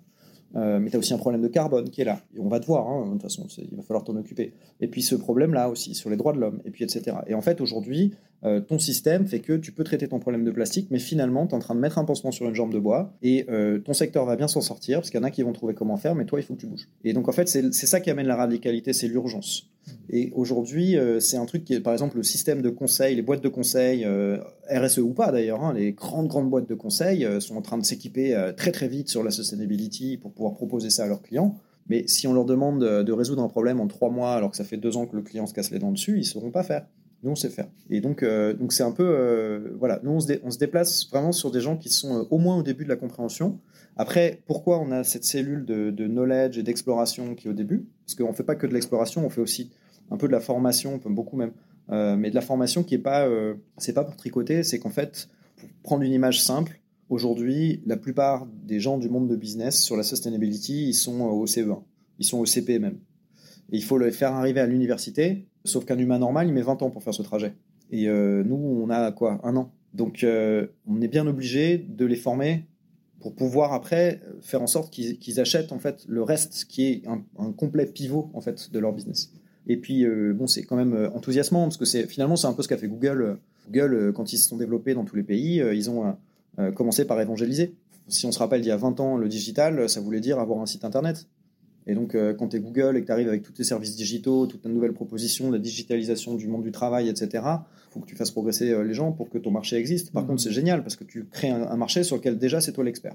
S1: Euh, mais tu as aussi un problème de carbone qui est là. Et on va te voir, hein, de toute façon, il va falloir t'en occuper. Et puis ce problème-là aussi, sur les droits de l'homme, et puis etc. Et en fait, aujourd'hui, euh, ton système fait que tu peux traiter ton problème de plastique, mais finalement, tu es en train de mettre un pansement sur une jambe de bois, et ton secteur va bien s'en sortir, parce qu'il y en a qui vont trouver comment faire, mais toi, il faut que tu bouges. Et donc, en fait, c'est ça qui amène la radicalité, c'est l'urgence. Et aujourd'hui, euh, c'est un truc qui est, par exemple, le système de conseil, les boîtes de conseil, euh, RSE ou pas d'ailleurs, hein, les grandes, grandes boîtes de conseil euh, sont en train de s'équiper très, très vite sur la sustainability pour pouvoir proposer ça à leurs clients. Mais si on leur demande de résoudre un problème en trois mois alors que ça fait deux ans que le client se casse les dents dessus, ils ne sauront pas faire. Nous, on sait faire. Et donc, donc c'est un peu, voilà, nous, on se, déplace vraiment sur des gens qui sont au moins au début de la compréhension. Après, pourquoi on a cette cellule de, knowledge et d'exploration qui est au début? Parce qu'on ne fait pas que de l'exploration, on fait aussi un peu de la formation, beaucoup même, euh, mais de la formation qui est pas, euh, c'est pas pour tricoter, c'est qu'en fait, pour prendre une image simple, aujourd'hui, la plupart des gens du monde de business sur la sustainability, ils sont au CE1, ils sont au CP même. Et il faut les faire arriver à l'université, sauf qu'un humain normal, il met 20 ans pour faire ce trajet. Et euh, nous, on a quoi Un an. Donc, on est bien obligé de les former pour pouvoir après faire en sorte qu'ils achètent en fait le reste qui est un, complet pivot en fait de leur business. Et puis, euh, bon, c'est quand même euh, enthousiasmant parce que c'est finalement, c'est un peu ce qu'a fait Google. Google, euh, quand ils se sont développés dans tous les pays, ils ont commencé par évangéliser. Si on se rappelle, il y a 20 ans, le digital, ça voulait dire avoir un site internet. Et donc, quand tu es Google et que tu arrives avec tous tes services digitaux, toute ta nouvelle proposition, la digitalisation du monde du travail, etc., faut que tu fasses progresser euh, les gens pour que ton marché existe. Par mmh. contre, c'est génial parce que tu crées un, marché sur lequel déjà c'est toi l'expert.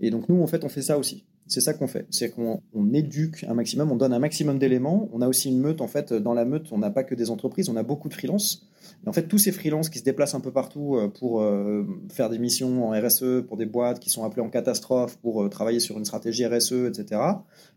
S1: Et donc nous, en fait, on fait ça aussi. C'est ça qu'on fait. C'est qu'on éduque un maximum, on donne un maximum d'éléments. On a aussi une meute. En fait, dans la meute, on n'a pas que des entreprises, on a beaucoup de freelances. Et en fait, tous ces freelances qui se déplacent un peu partout euh, pour euh, faire des missions en RSE pour des boîtes qui sont appelées en catastrophe pour travailler sur une stratégie RSE, etc.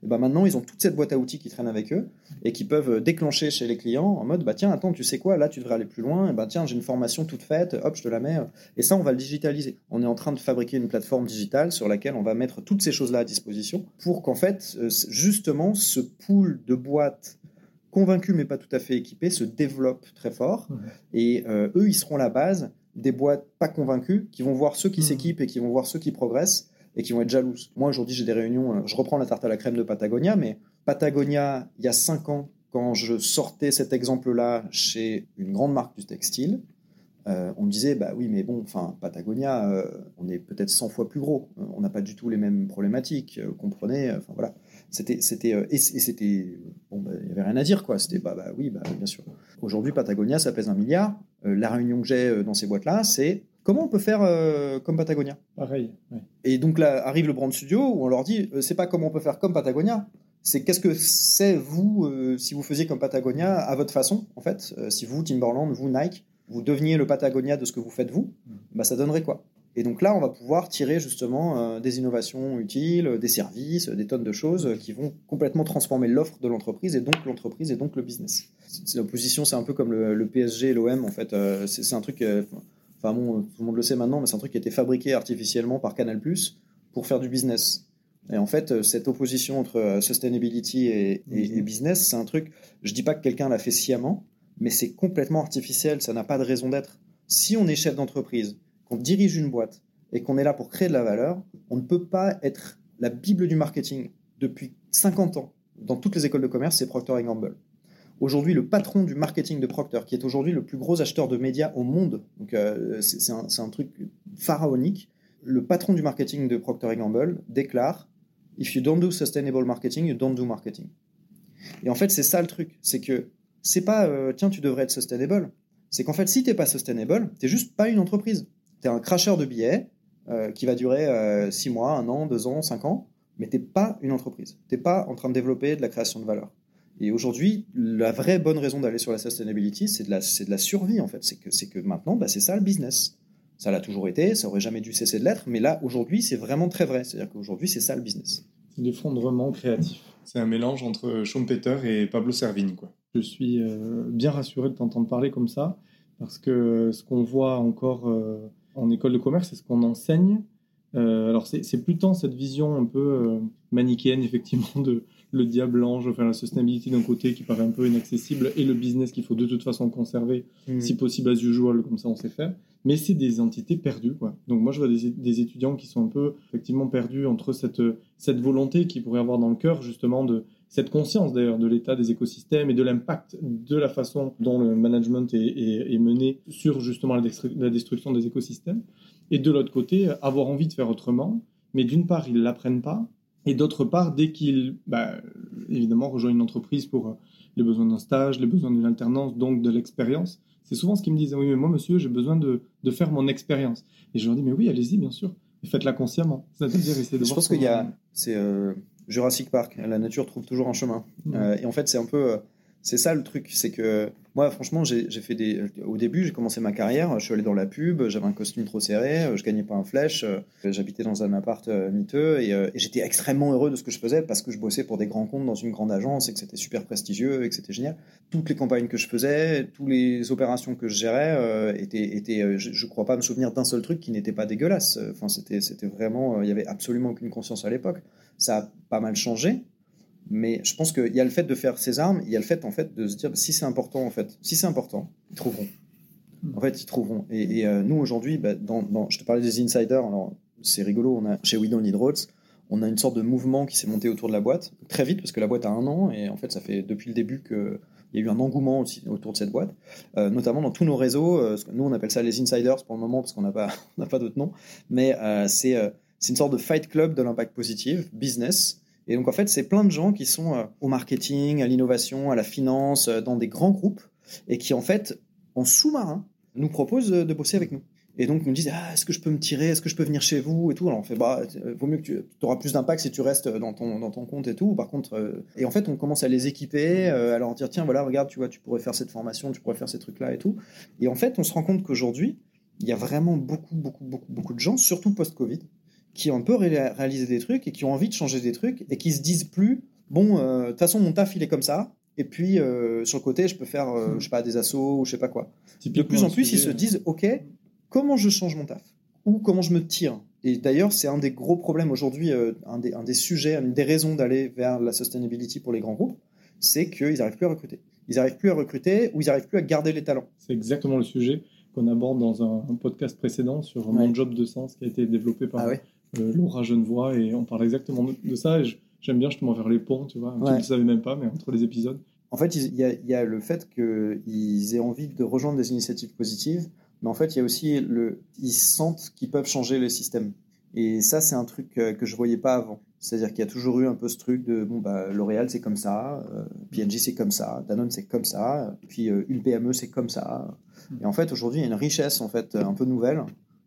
S1: Et ben maintenant, ils ont toute cette boîte à outils qui traîne avec eux et qui peuvent déclencher chez les clients en mode bah tiens, attends, tu sais quoi, là, tu devrais aller plus loin et ben tiens, j'ai une formation toute faite, hop, je te la mets. Et ça, on va le digitaliser. On est en train de fabriquer une plateforme digitale sur laquelle on va mettre toutes ces choses-là à disposition pour qu'en fait, euh, justement, ce pool de boîtes convaincus mais pas tout à fait équipées se développe très fort. Et euh, eux, ils seront la base des boîtes pas convaincues qui vont voir ceux qui s'équipent et qui vont voir ceux qui progressent et qui vont être jalouses. Moi, aujourd'hui, j'ai des réunions, euh, je reprends la tarte à la crème de Patagonia, mais Patagonia, il y a cinq ans, quand je sortais cet exemple-là chez une grande marque du textile, euh, on me disait bah oui mais bon enfin Patagonia euh, on est peut-être 100 fois plus gros. On n'a pas du tout les mêmes problématiques comprenez enfin voilà. C'était c'était et, c'était bon bah, il y avait rien à dire quoi. C'était bah, bah oui bah bien sûr. Aujourd'hui Patagonia ça pèse un milliard. La réunion que j'ai dans ces boîtes là c'est comment on peut faire comme Patagonia?
S3: Pareil
S1: et donc là arrive le brand studio où on leur dit c'est pas comment on peut faire comme Patagonia c'est qu'est-ce que c'est vous si vous faisiez comme Patagonia à votre façon en fait si vous Timberland vous Nike vous deveniez le Patagonia de ce que vous faites vous, mm. bah, ça donnerait quoi? Et donc là, on va pouvoir tirer justement euh, des innovations utiles, des services, des tonnes de choses qui vont complètement transformer l'offre de l'entreprise et donc l'entreprise et donc le business. L'opposition, c'est un peu comme le, PSG et l'OM en fait. Euh, c'est un truc, euh, enfin bon, tout le monde le sait maintenant, mais c'est un truc qui a été fabriqué artificiellement par Canal+ pour faire du business. Et en fait, cette opposition entre sustainability et, et, et business, c'est un truc. Je dis pas que quelqu'un l'a fait sciemment, mais c'est complètement artificiel, ça n'a pas de raison d'être. Si on est chef d'entreprise, qu'on dirige une boîte et qu'on est là pour créer de la valeur, on ne peut pas être la Bible du marketing depuis 50 ans dans toutes les écoles de commerce, c'est Procter Gamble. Aujourd'hui, le patron du marketing de Procter, qui est aujourd'hui le plus gros acheteur de médias au monde, donc euh, c'est un, truc pharaonique, le patron du marketing de Procter Gamble déclare If you don't do sustainable marketing, you don't do marketing. Et en fait, c'est ça le truc, c'est que c'est pas euh, tiens, tu devrais être sustainable. C'est qu'en fait, si t'es pas sustainable, t'es juste pas une entreprise. T'es un cracheur de billets euh, qui va durer 6 mois, 1 an, 2 ans, 5 ans, mais t'es pas une entreprise. T'es pas en train de développer de la création de valeur. Et aujourd'hui, la vraie bonne raison d'aller sur la sustainability, c'est de la, c'est de la survie en fait. C'est que, c'est que maintenant, bah, c'est ça le business. Ça l'a toujours été, ça aurait jamais dû cesser de l'être, mais là, aujourd'hui, c'est vraiment très vrai. C'est-à-dire qu'aujourd'hui, c'est ça le business.
S3: C'est l'effondrement créatif.
S2: C'est un mélange entre Schumpeter et Pablo Servigne, quoi.
S3: Je suis euh, bien rassuré de t'entendre parler comme ça, parce que ce qu'on voit encore euh, en école de commerce, c'est ce qu'on enseigne. Euh, alors, c'est plus tant cette vision un peu manichéenne, effectivement, de le diable ange, enfin la sustainability d'un côté qui paraît un peu inaccessible, et le business qu'il faut de toute façon conserver, mmh. si possible as usual, comme ça on sait faire mais c'est des entités perdues. Quoi. Donc moi, je vois des, des, étudiants qui sont un peu effectivement perdus entre cette, cette volonté qu'ils pourraient avoir dans le cœur, justement, de cette conscience d'ailleurs de l'état des écosystèmes et de l'impact de la façon dont le management est, est, mené sur justement la, la, destruction des écosystèmes. Et de l'autre côté, avoir envie de faire autrement, mais d'une part, ils ne l'apprennent pas, et d'autre part, dès qu'ils, bah, évidemment, rejoignent une entreprise pour les besoins d'un stage, les besoins d'une alternance, donc de l'expérience, c'est souvent ce qu'ils me disent. Oui, mais moi, monsieur, j'ai besoin de, de, faire mon expérience. Et je leur dis, mais oui, allez-y, bien sûr. Mais faites-la consciemment.
S1: C'est-à-dire essayer de je pense qu'il y a. C'est euh, Jurassic Park. La nature trouve toujours un chemin. Euh, et en fait, c'est un peu. Euh, c'est ça le truc. C'est que moi, franchement, j'ai fait des. Au début, j'ai commencé ma carrière. Je suis allé dans la pub. J'avais un costume trop serré. Je gagnais pas un flèche. J'habitais dans un appart euh, miteux et, euh, et j'étais extrêmement heureux de ce que je faisais parce que je bossais pour des grands comptes dans une grande agence et que c'était super prestigieux et que c'était génial. Toutes les campagnes que je faisais, toutes les opérations que je gérais euh, étaient, je, je crois pas me souvenir d'un seul truc qui n'était pas dégueulasse. Enfin, c'était vraiment. Il y avait absolument aucune conscience à l'époque. Ça a pas mal changé. Mais je pense qu'il y a le fait de faire ses armes, il y a le fait en fait de se dire si c'est important en fait, si c'est important, ils trouveront. En fait, ils trouveront. Et, euh, nous aujourd'hui, bah, je te parlais des insiders. Alors c'est rigolo. Chez We Don't Need Roads, on a une sorte de mouvement qui s'est monté autour de la boîte très vite parce que la boîte a un an et en fait ça fait depuis le début que il y a eu un engouement autour de cette boîte, euh, notamment dans tous nos réseaux. Euh, nous, on appelle ça les insiders pour le moment parce qu'on n'a pas, pas d'autre nom. Mais euh, c'est une sorte de fight club de l'impact positif, business, et donc, en fait, c'est plein de gens qui sont euh, au marketing, à l'innovation, à la finance, euh, dans des grands groupes, et qui, en fait, en sous-marin, nous proposent de bosser avec nous. Et donc, nous disent ah, est-ce que je peux me tirer? Est-ce que je peux venir chez vous? Et tout. Alors, on fait bah, euh, vaut mieux que tu auras plus d'impact si tu restes dans ton, dans ton compte et tout. Par contre, et en fait, on commence à les équiper, à leur dire tiens, voilà, regarde, tu vois, tu pourrais faire cette formation, tu pourrais faire ces trucs-là et tout. Et en fait, on se rend compte qu'aujourd'hui, il y a vraiment beaucoup, beaucoup, beaucoup, beaucoup de gens, surtout post-Covid, qui ont un peu réalisé des trucs et qui ont envie de changer des trucs et qui se disent plus bon euh, de toute façon mon taf il est comme ça. Et puis euh, sur le côté je peux faire euh, je sais pas des assauts ou je sais pas quoi. De plus en plus ils se disent ok comment je change mon taf? Ou comment je me tire? Et d'ailleurs c'est un des gros problèmes aujourd'hui un des, un, des, sujets une des raisons d'aller vers la sustainability pour les grands groupes c'est qu'ils n'arrivent plus à recruter. Ils n'arrivent plus à recruter ou ils n'arrivent plus à garder les talents.
S3: C'est exactement le sujet qu'on aborde dans un, podcast précédent sur mon job de sens qui a été développé par ah Laura Genevoix, et on parle exactement de, ça. Et j'aime bien justement faire les ponts, tu vois. Tu ne le savais même pas, mais entre les épisodes.
S1: En fait, il y, a, le fait qu'ils aient envie de rejoindre des initiatives positives, mais en fait, il y a aussi le. Ils sentent qu'ils peuvent changer le système. Et ça, c'est un truc euh, que je voyais pas avant. C'est-à-dire qu'il y a toujours eu un peu ce truc de bon bah L'Oréal c'est comme ça, euh, PNG c'est comme ça, Danone c'est comme ça, puis une PME c'est comme ça. Hmm. Et en fait aujourd'hui il y a une richesse en fait un peu nouvelle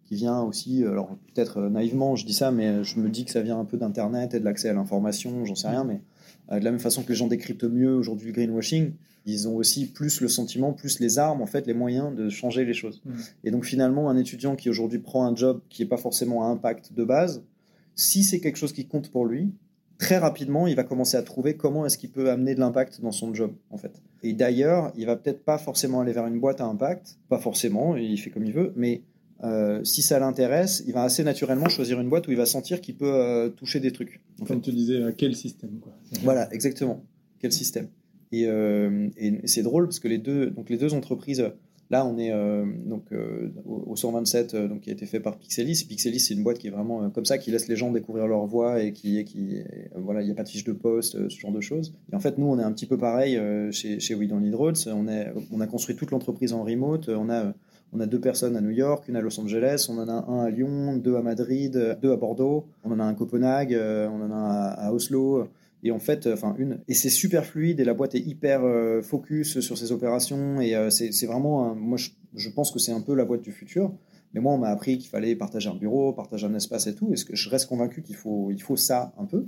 S1: qui vient aussi, euh, alors peut-être euh, naïvement je dis ça, mais je me dis que ça vient un peu d'Internet et de l'accès à l'information, j'en sais rien, mais euh, de la même façon que les gens décryptent mieux aujourd'hui le greenwashing, ils ont aussi plus le sentiment, plus les armes, en fait, les moyens de changer les choses. Mmh. Et donc finalement, un étudiant qui aujourd'hui prend un job qui n'est pas forcément à impact de base, si c'est quelque chose qui compte pour lui, très rapidement, il va commencer à trouver comment est-ce qu'il peut amener de l'impact dans son job, en fait. Et d'ailleurs, il va peut-être pas forcément aller vers une boîte à impact, pas forcément, il fait comme il veut, mais euh, si ça l'intéresse, il va assez naturellement choisir une boîte où il va sentir qu'il peut euh, toucher des trucs.
S3: Comme tu disais, à quel système quoi.
S1: Voilà, exactement. Quel système. Et, euh, et c'est drôle parce que les deux, donc les deux entreprises Là, on est euh, donc euh, au, 127, euh, donc qui a été fait par Pixelis. Pixelis, c'est une boîte qui est vraiment comme ça, qui laisse les gens découvrir leur voix et qui, qui voilà, il n'y a pas de fiche de poste, ce genre de choses. Et en fait, nous, on est un petit peu pareil chez, chez We Don't Need Roads. On, est, on a construit toute l'entreprise en remote. On a on a deux personnes à New York, une à Los Angeles, on en a un à Lyon, deux à Madrid, deux à Bordeaux, on en a un à Copenhague, on en a à Oslo. Et en fait, enfin une, et c'est super fluide et la boîte est hyper euh, focus sur ses opérations et euh, c'est vraiment, moi je, pense que c'est un peu la boîte du futur. Mais moi, on m'a appris qu'il fallait partager un bureau, partager un espace et tout. Et je reste convaincu qu'il faut, il faut ça un peu.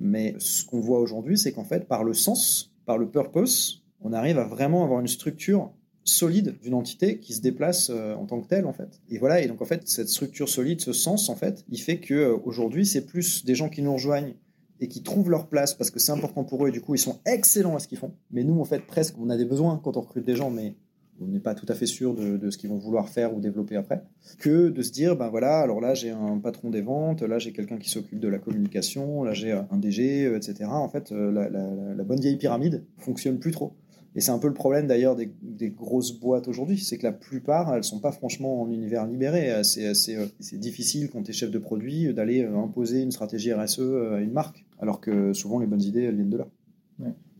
S1: Mais ce qu'on voit aujourd'hui, c'est qu'en fait, par le sens, par le purpose, on arrive à vraiment avoir une structure solide d'une entité qui se déplace euh, en tant que telle en fait. Et voilà, et donc en fait cette structure solide, ce sens en fait, il fait que aujourd'hui c'est plus des gens qui nous rejoignent et qui trouvent leur place parce que c'est important pour eux et du coup ils sont excellents à ce qu'ils font. Mais nous en fait presque on a des besoins quand on recrute des gens mais on n'est pas tout à fait sûr de, ce qu'ils vont vouloir faire ou développer après, que de se dire, ben voilà, alors là j'ai un patron des ventes, là j'ai quelqu'un qui s'occupe de la communication, là j'ai un DG, etc. En fait, euh, la, la bonne vieille pyramide fonctionne plus trop. Et c'est un peu le problème d'ailleurs des, grosses boîtes aujourd'hui, c'est que la plupart, elles sont pas franchement en univers libéré. Euh, c'est difficile quand tu es chef de produit d'aller euh, imposer une stratégie RSE à une marque, alors que souvent les bonnes idées, elles viennent de là.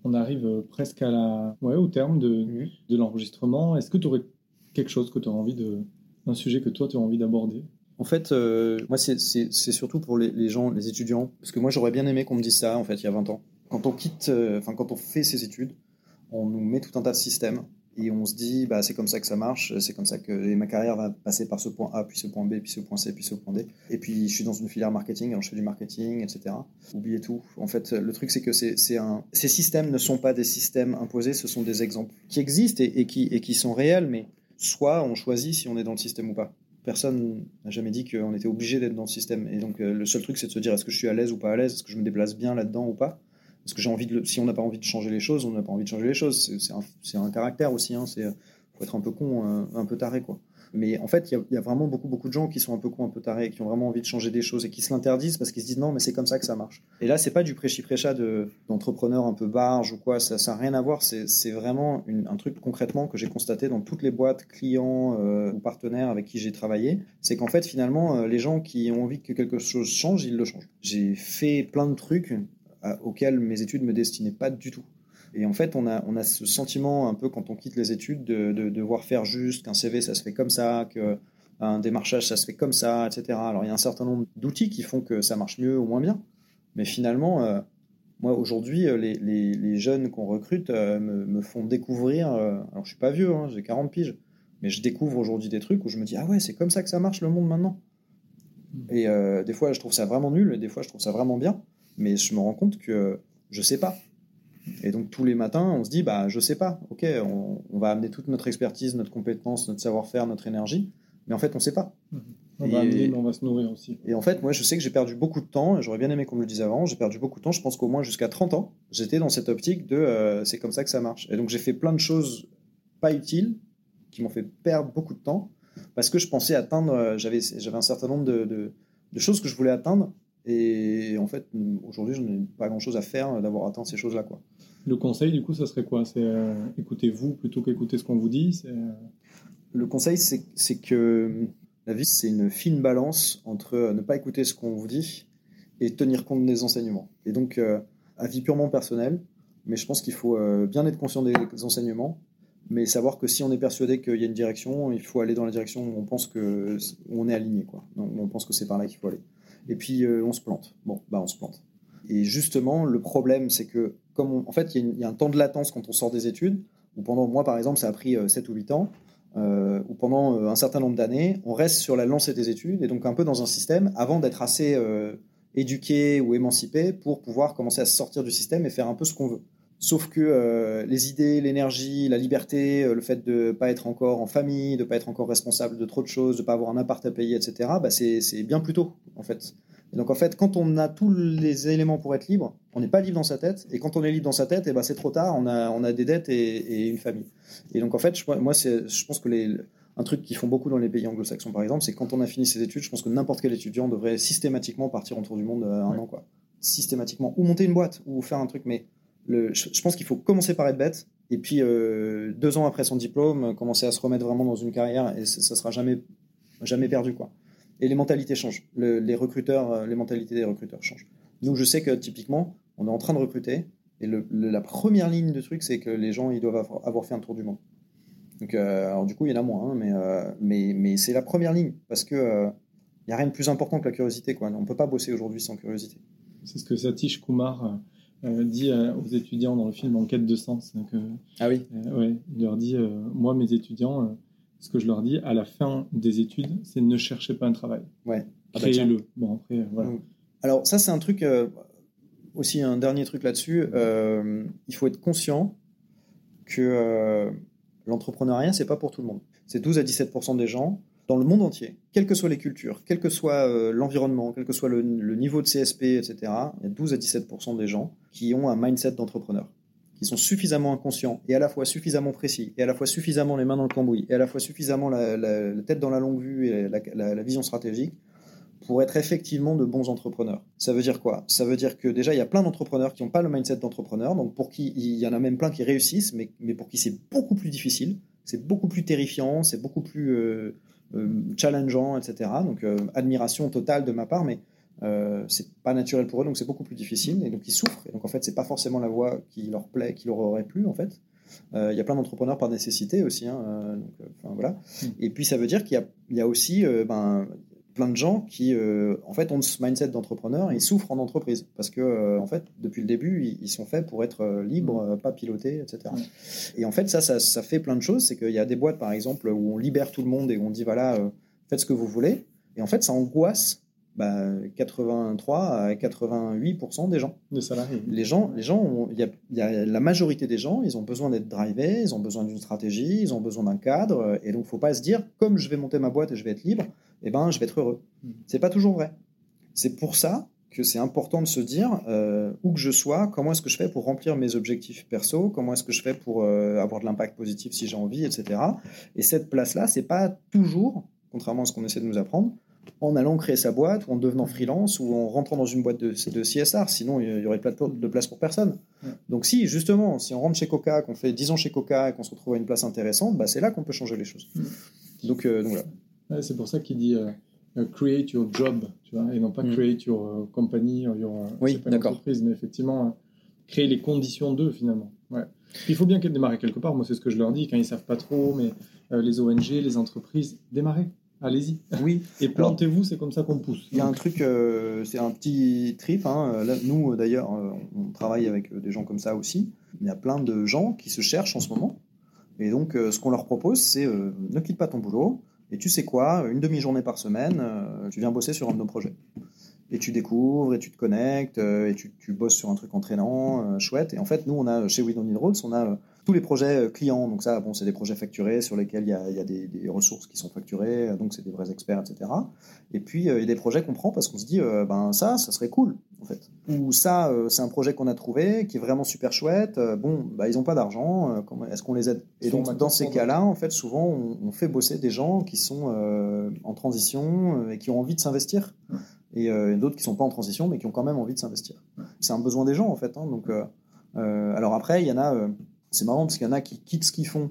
S3: On arrive euh, presque à la, ouais, au terme de, de l'enregistrement. Est-ce que tu aurais quelque chose que tu envie de... un sujet que toi tu as envie d'aborder?
S1: En fait, moi, c'est surtout pour les, les, gens, les étudiants, parce que moi, j'aurais bien aimé qu'on me dise ça, en fait, il y a 20 ans. Quand on quitte, enfin, quand on fait ses études, on nous met tout un tas de systèmes et on se dit bah c'est comme ça que ça marche, c'est comme ça que ma carrière va passer par ce point A, puis ce point B, puis ce point C, puis ce point D. Et puis je suis dans une filière marketing, alors je fais du marketing, etc. Oubliez tout. En fait, le truc c'est que un... ces systèmes ne sont pas des systèmes imposés, ce sont des exemples qui existent et, qui, et qui sont réels, mais soit on choisit si on est dans le système ou pas. Personne n'a jamais dit qu'on était obligé d'être dans le système. Et donc euh, le seul truc c'est de se dire est-ce que je suis à l'aise ou pas à l'aise, est-ce que je me déplace bien là-dedans ou pas? Parce que j'ai envie de, si on n'a pas envie de changer les choses, on n'a pas envie de changer les choses. C'est un, un, caractère aussi. Hein, c'est faut être un peu con, un, un peu taré quoi. Mais en fait, il y, a vraiment beaucoup, beaucoup de gens qui sont un peu cons, un peu tarés, qui ont vraiment envie de changer des choses et qui se l'interdisent parce qu'ils se disent non, mais c'est comme ça que ça marche. Et là, c'est pas du prêchi-prêcha d'entrepreneurs un peu barge ou quoi, ça n'a rien à voir. C'est vraiment une, un truc concrètement que j'ai constaté dans toutes les boîtes clients euh, ou partenaires avec qui j'ai travaillé. C'est qu'en fait, finalement, euh, les gens qui ont envie que quelque chose change, ils le changent. J'ai fait plein de trucs auxquelles mes études me destinaient pas du tout. Et en fait, on a, on a ce sentiment un peu quand on quitte les études de, devoir faire juste, qu'un CV ça se fait comme ça, qu'un démarchage ça se fait comme ça, etc. Alors il y a un certain nombre d'outils qui font que ça marche mieux ou moins bien. Mais finalement, euh, moi aujourd'hui, euh, les, les, jeunes qu'on recrute euh, me, font découvrir, alors je suis pas vieux, hein, j'ai 40 piges, mais je découvre aujourd'hui des trucs où je me dis, ah ouais, c'est comme ça que ça marche le monde maintenant. Et des fois, je trouve ça vraiment nul, et des fois, je trouve ça vraiment bien mais je me rends compte que je sais pas. Et donc tous les matins, on se dit, bah je sais pas, ok, on, va amener toute notre expertise, notre compétence, notre savoir-faire, notre énergie, mais en fait on sait pas.
S3: Mhm. On va amener, mais on va se nourrir aussi.
S1: Et en fait, moi je sais que j'ai perdu beaucoup de temps, j'aurais bien aimé qu'on me le dise avant, j'ai perdu beaucoup de temps, je pense qu'au moins jusqu'à 30 ans, j'étais dans cette optique de euh, c'est comme ça que ça marche. Et donc j'ai fait plein de choses pas utiles qui m'ont fait perdre beaucoup de temps parce que je pensais atteindre, euh, j'avais un certain nombre de, de choses que je voulais atteindre et en fait, aujourd'hui, je n'ai pas grand-chose à faire d'avoir atteint ces choses-là. Quoi.
S3: Le conseil, du coup, ça serait quoi? C'est euh, écoutez-vous plutôt qu'écouter ce qu'on vous dit? Euh,
S1: Le conseil, c'est que la vie, c'est une fine balance entre euh, ne pas écouter ce qu'on vous dit et tenir compte des enseignements. Et donc, à vie purement personnelle, mais je pense qu'il faut bien être conscient des enseignements, mais savoir que si on est persuadé qu'il y a une direction, il faut aller dans la direction où on pense que on est aligné, quoi. Donc, on pense que c'est par là qu'il faut aller et puis euh, on se plante. Bon, bah on se plante. Et justement, le problème, c'est que, comme en fait, il y, a un temps de latence quand on sort des études, ou pendant, moi par exemple, ça a pris 7 euh, ou 8 ans, euh, ou pendant un certain nombre d'années, on reste sur la lancée des études, et donc un peu dans un système, avant d'être assez éduqué ou émancipé pour pouvoir commencer à sortir du système et faire un peu ce qu'on veut. Sauf que les idées, l'énergie, la liberté, le fait de ne pas être encore en famille, de ne pas être encore responsable de trop de choses, de ne pas avoir un appart à payer, etc., bah c'est bien plus tôt en fait. donc en fait, quand on a tous les éléments pour être libre, on n'est pas libre dans sa tête. Et quand on est libre dans sa tête, et ben c'est trop tard. On a, on a des dettes et, une famille. Et donc en fait, je, moi, je pense que les, un truc qu'ils font beaucoup dans les pays anglo-saxons, par exemple, c'est quand on a fini ses études, je pense que n'importe quel étudiant devrait systématiquement partir autour du monde euh, un an, quoi. Systématiquement. Ou monter une boîte, ou faire un truc. Mais je, pense qu'il faut commencer par être bête et puis deux ans après son diplôme, commencer à se remettre vraiment dans une carrière et ça, sera jamais, jamais perdu quoi. Et les mentalités changent. les recruteurs, les mentalités des recruteurs changent. Nous, je sais que typiquement, on est en train de recruter et la première ligne de truc, c'est que les gens ils doivent avoir fait un tour du monde. Donc, alors du coup, il y en a moins, hein, mais, mais, mais c'est la première ligne parce que il n'y a rien de plus important que la curiosité. Quoi. On ne peut pas bosser aujourd'hui sans curiosité.
S3: C'est ce que Satish Kumar euh, euh, dit euh, aux étudiants dans le film En quête de sens.
S1: ah oui
S3: ouais, Il leur dit Moi, mes étudiants, ce que je leur dis à la fin des études, c'est ne cherchez pas un travail.
S1: Ouais.
S3: Ah bah Créez-le. bon, après, voilà. Mm.
S1: Alors, ça, c'est un truc, aussi un dernier truc là-dessus. il faut être conscient que l'entrepreneuriat, c'est pas pour tout le monde. C'est 12 à 17% des gens dans le monde entier, quelles que soient les cultures, quel que soit euh, l'environnement, quel que soit le, niveau de CSP, etc., il y a 12 à 17% des gens qui ont un mindset d'entrepreneur, qui sont suffisamment inconscients et à la fois suffisamment précis, et à la fois suffisamment les mains dans le cambouis, et à la fois suffisamment la, tête dans la longue vue et la, vision stratégique pour être effectivement de bons entrepreneurs. Ça veut dire quoi? Ça veut dire que déjà, il y a plein d'entrepreneurs qui n'ont pas le mindset d'entrepreneur, donc pour qui il y en a même plein qui réussissent, mais, mais pour qui c'est beaucoup plus difficile, c'est beaucoup plus terrifiant, c'est beaucoup plus... Euh, challengeant, etc. Donc euh, admiration totale de ma part, mais euh, c'est pas naturel pour eux, donc c'est beaucoup plus difficile, et donc ils souffrent. Et donc en fait, c'est pas forcément la voie qui leur plaît, qui leur aurait plu en fait. Il y a plein d'entrepreneurs par nécessité aussi. Hein, donc, voilà. Mm. Et puis ça veut dire qu'il y, y, a aussi ben, plein de gens qui, euh, en fait, ont ce mindset d'entrepreneur et souffrent en entreprise parce que, euh, en fait, depuis le début, ils, sont faits pour être euh, libres, pas pilotés, etc. Et en fait, ça, ça, fait plein de choses. C'est qu'il y a des boîtes, par exemple, où on libère tout le monde et on dit voilà, faites ce que vous voulez. Et en fait, ça angoisse 83 bah, à 88% des gens.
S3: De salariés.
S1: Les gens, les gens, il y, a la majorité des gens, ils ont besoin d'être drivés, ils ont besoin d'une stratégie, ils ont besoin d'un cadre, et donc faut pas se dire comme je vais monter ma boîte et je vais être libre, eh ben je vais être heureux. Hmm. C'est pas toujours vrai. C'est pour ça que c'est important de se dire euh, où que je sois, comment est-ce que je fais pour remplir mes objectifs perso, comment est-ce que je fais pour euh, avoir de l'impact positif si j'ai envie, etc. Et cette place-là, c'est pas toujours, contrairement à ce qu'on essaie de nous apprendre, en allant créer sa boîte ou en devenant freelance ou en rentrant dans une boîte de, de CSR. Sinon, il y aurait pas de place pour personne. Donc si, justement, si on rentre chez Coca, qu'on fait 10 ans chez Coca et qu'on se retrouve à une place intéressante, bah, c'est là qu'on peut changer les choses. Donc, euh, donc
S3: voilà. C'est pour ça qu'il dit euh, euh, create your job, tu vois, et non pas mm. create your company, your
S1: oui,
S3: entreprise, mais effectivement créer les conditions d'eux finalement. Ouais. Il faut bien qu'elles démarrent quelque part. Moi, c'est ce que je leur dis quand ils savent pas trop, mais les ONG, les entreprises, démarrer allez-y.
S1: Oui.
S3: Et plantez-vous, c'est comme ça qu'on pousse.
S1: Il y a un truc, euh, c'est un petit trip. Hein. nous, d'ailleurs, euh, on travaille avec euh, des gens comme ça aussi. Il y a plein de gens qui se cherchent en ce moment. Et donc, ce qu'on leur propose, c'est ne quitte pas ton boulot. Et tu sais quoi, une demi-journée par semaine, tu viens bosser sur un de nos projets. Et tu découvres, et tu te connectes, et tu, bosses sur un truc entraînant, chouette. Et en fait, nous, on a chez We Don't Need on a tous les projets euh, clients. Donc ça, c'est des projets facturés sur lesquels il y a, des, ressources qui sont facturées, euh, donc c'est des vrais experts, etc. Et puis euh, il y a des projets qu'on prend parce qu'on se dit, ben ça, ça serait cool, en fait. Ou ça, c'est un projet qu'on a trouvé qui est vraiment super chouette. bon, bah, ils n'ont pas d'argent. Est-ce qu'on les aide? Et donc dans ces cas-là, en fait, souvent, on, fait bosser des gens qui sont en transition et qui ont envie de s'investir. Et d'autres qui sont pas en transition, mais qui ont quand même envie de s'investir. C'est un besoin des gens, en fait. Hein, donc, alors après, il y en a c'est marrant parce qu'il y en a qui quittent ce qu'ils font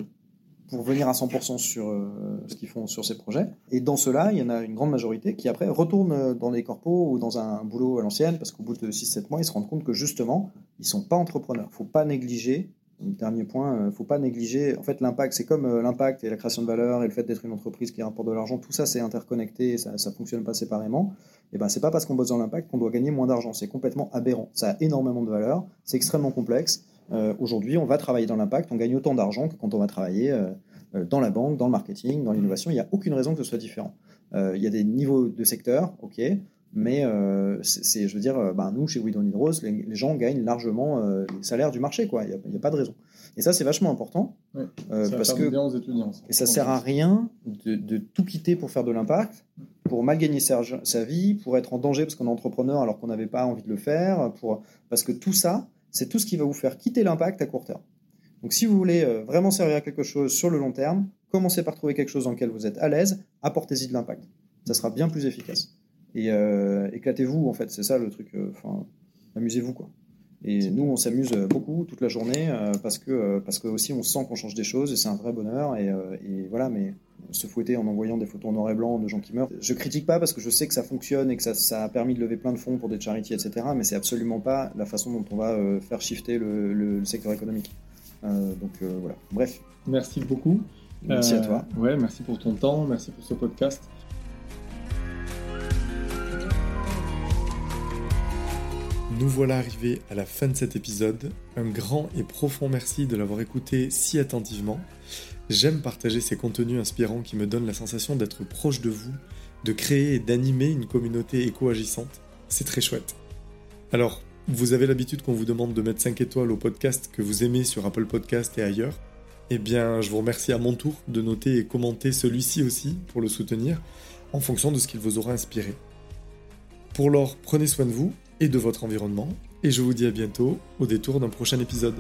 S1: pour venir à 100% sur euh, ce qu'ils font sur ces projets. Et dans cela, il y en a une grande majorité qui après retournent dans les corpos ou dans un boulot à l'ancienne parce qu'au bout de 6-7 mois, ils se rendent compte que justement, ils sont pas entrepreneurs. Il faut pas négliger Dernier point, il euh, faut pas négliger. En fait, l'impact, c'est comme euh, l'impact et la création de valeur et le fait d'être une entreprise qui rapporte de l'argent. Tout ça, c'est interconnecté, ça, ça fonctionne pas séparément. Et ben, c'est pas parce qu'on bosse dans l'impact qu'on doit gagner moins d'argent. C'est complètement aberrant. Ça a énormément de valeur. C'est extrêmement complexe. Euh, aujourd'hui, on va travailler dans l'impact, on gagne autant d'argent que quand on va travailler euh, euh, dans la banque, dans le marketing, dans l'innovation. Il n'y a aucune raison que ce soit différent. il y a des niveaux de secteur, ok, mais c'est, je veux dire, bah, nous, chez We Don't Need Rose, les, gens gagnent largement les salaires du marché, quoi. Il n'y a, pas de raison. Et ça, c'est vachement important. parce que, et ça sert à rien de, tout quitter pour faire de l'impact, pour mal gagner sa, sa, vie, pour être en danger parce qu'on est entrepreneur alors qu'on n'avait pas envie de le faire, pour, parce que tout ça, c'est tout ce qui va vous faire quitter l'impact à court terme. Donc si vous voulez euh, vraiment servir à quelque chose sur le long terme, commencez par trouver quelque chose dans lequel vous êtes à l'aise, apportez-y de l'impact. Ça sera bien plus efficace. Et euh, éclatez-vous, en fait, c'est ça le truc. Euh, enfin, amusez-vous, quoi. Et nous, on s'amuse beaucoup toute la journée parce que parce que aussi on sent qu'on change des choses et c'est un vrai bonheur. Et, et, voilà, mais se fouetter en envoyant des photos en noir et blanc de gens qui meurent. Je critique pas parce que je sais que ça fonctionne et que ça, ça a permis de lever plein de fonds pour des charities, etc. Mais c'est absolument pas la façon dont on va faire shifter le, le, secteur économique. donc voilà. Bref.
S3: Merci beaucoup.
S1: Merci à toi.
S3: Ouais, merci pour ton temps, merci pour ce podcast.
S2: Nous voilà arrivés à la fin de cet épisode. Un grand et profond merci de l'avoir écouté si attentivement. J'aime partager ces contenus inspirants qui me donnent la sensation d'être proche de vous, de créer et d'animer une communauté éco-agissante. C'est très chouette. Alors, vous avez l'habitude qu'on vous demande de mettre 5 étoiles au podcast que vous aimez sur Apple Podcast et ailleurs. Eh bien, je vous remercie à mon tour de noter et commenter celui-ci aussi pour le soutenir en fonction de ce qu'il vous aura inspiré. Pour l'or, prenez soin de vous et de votre environnement, et je vous dis à bientôt au détour d'un prochain épisode.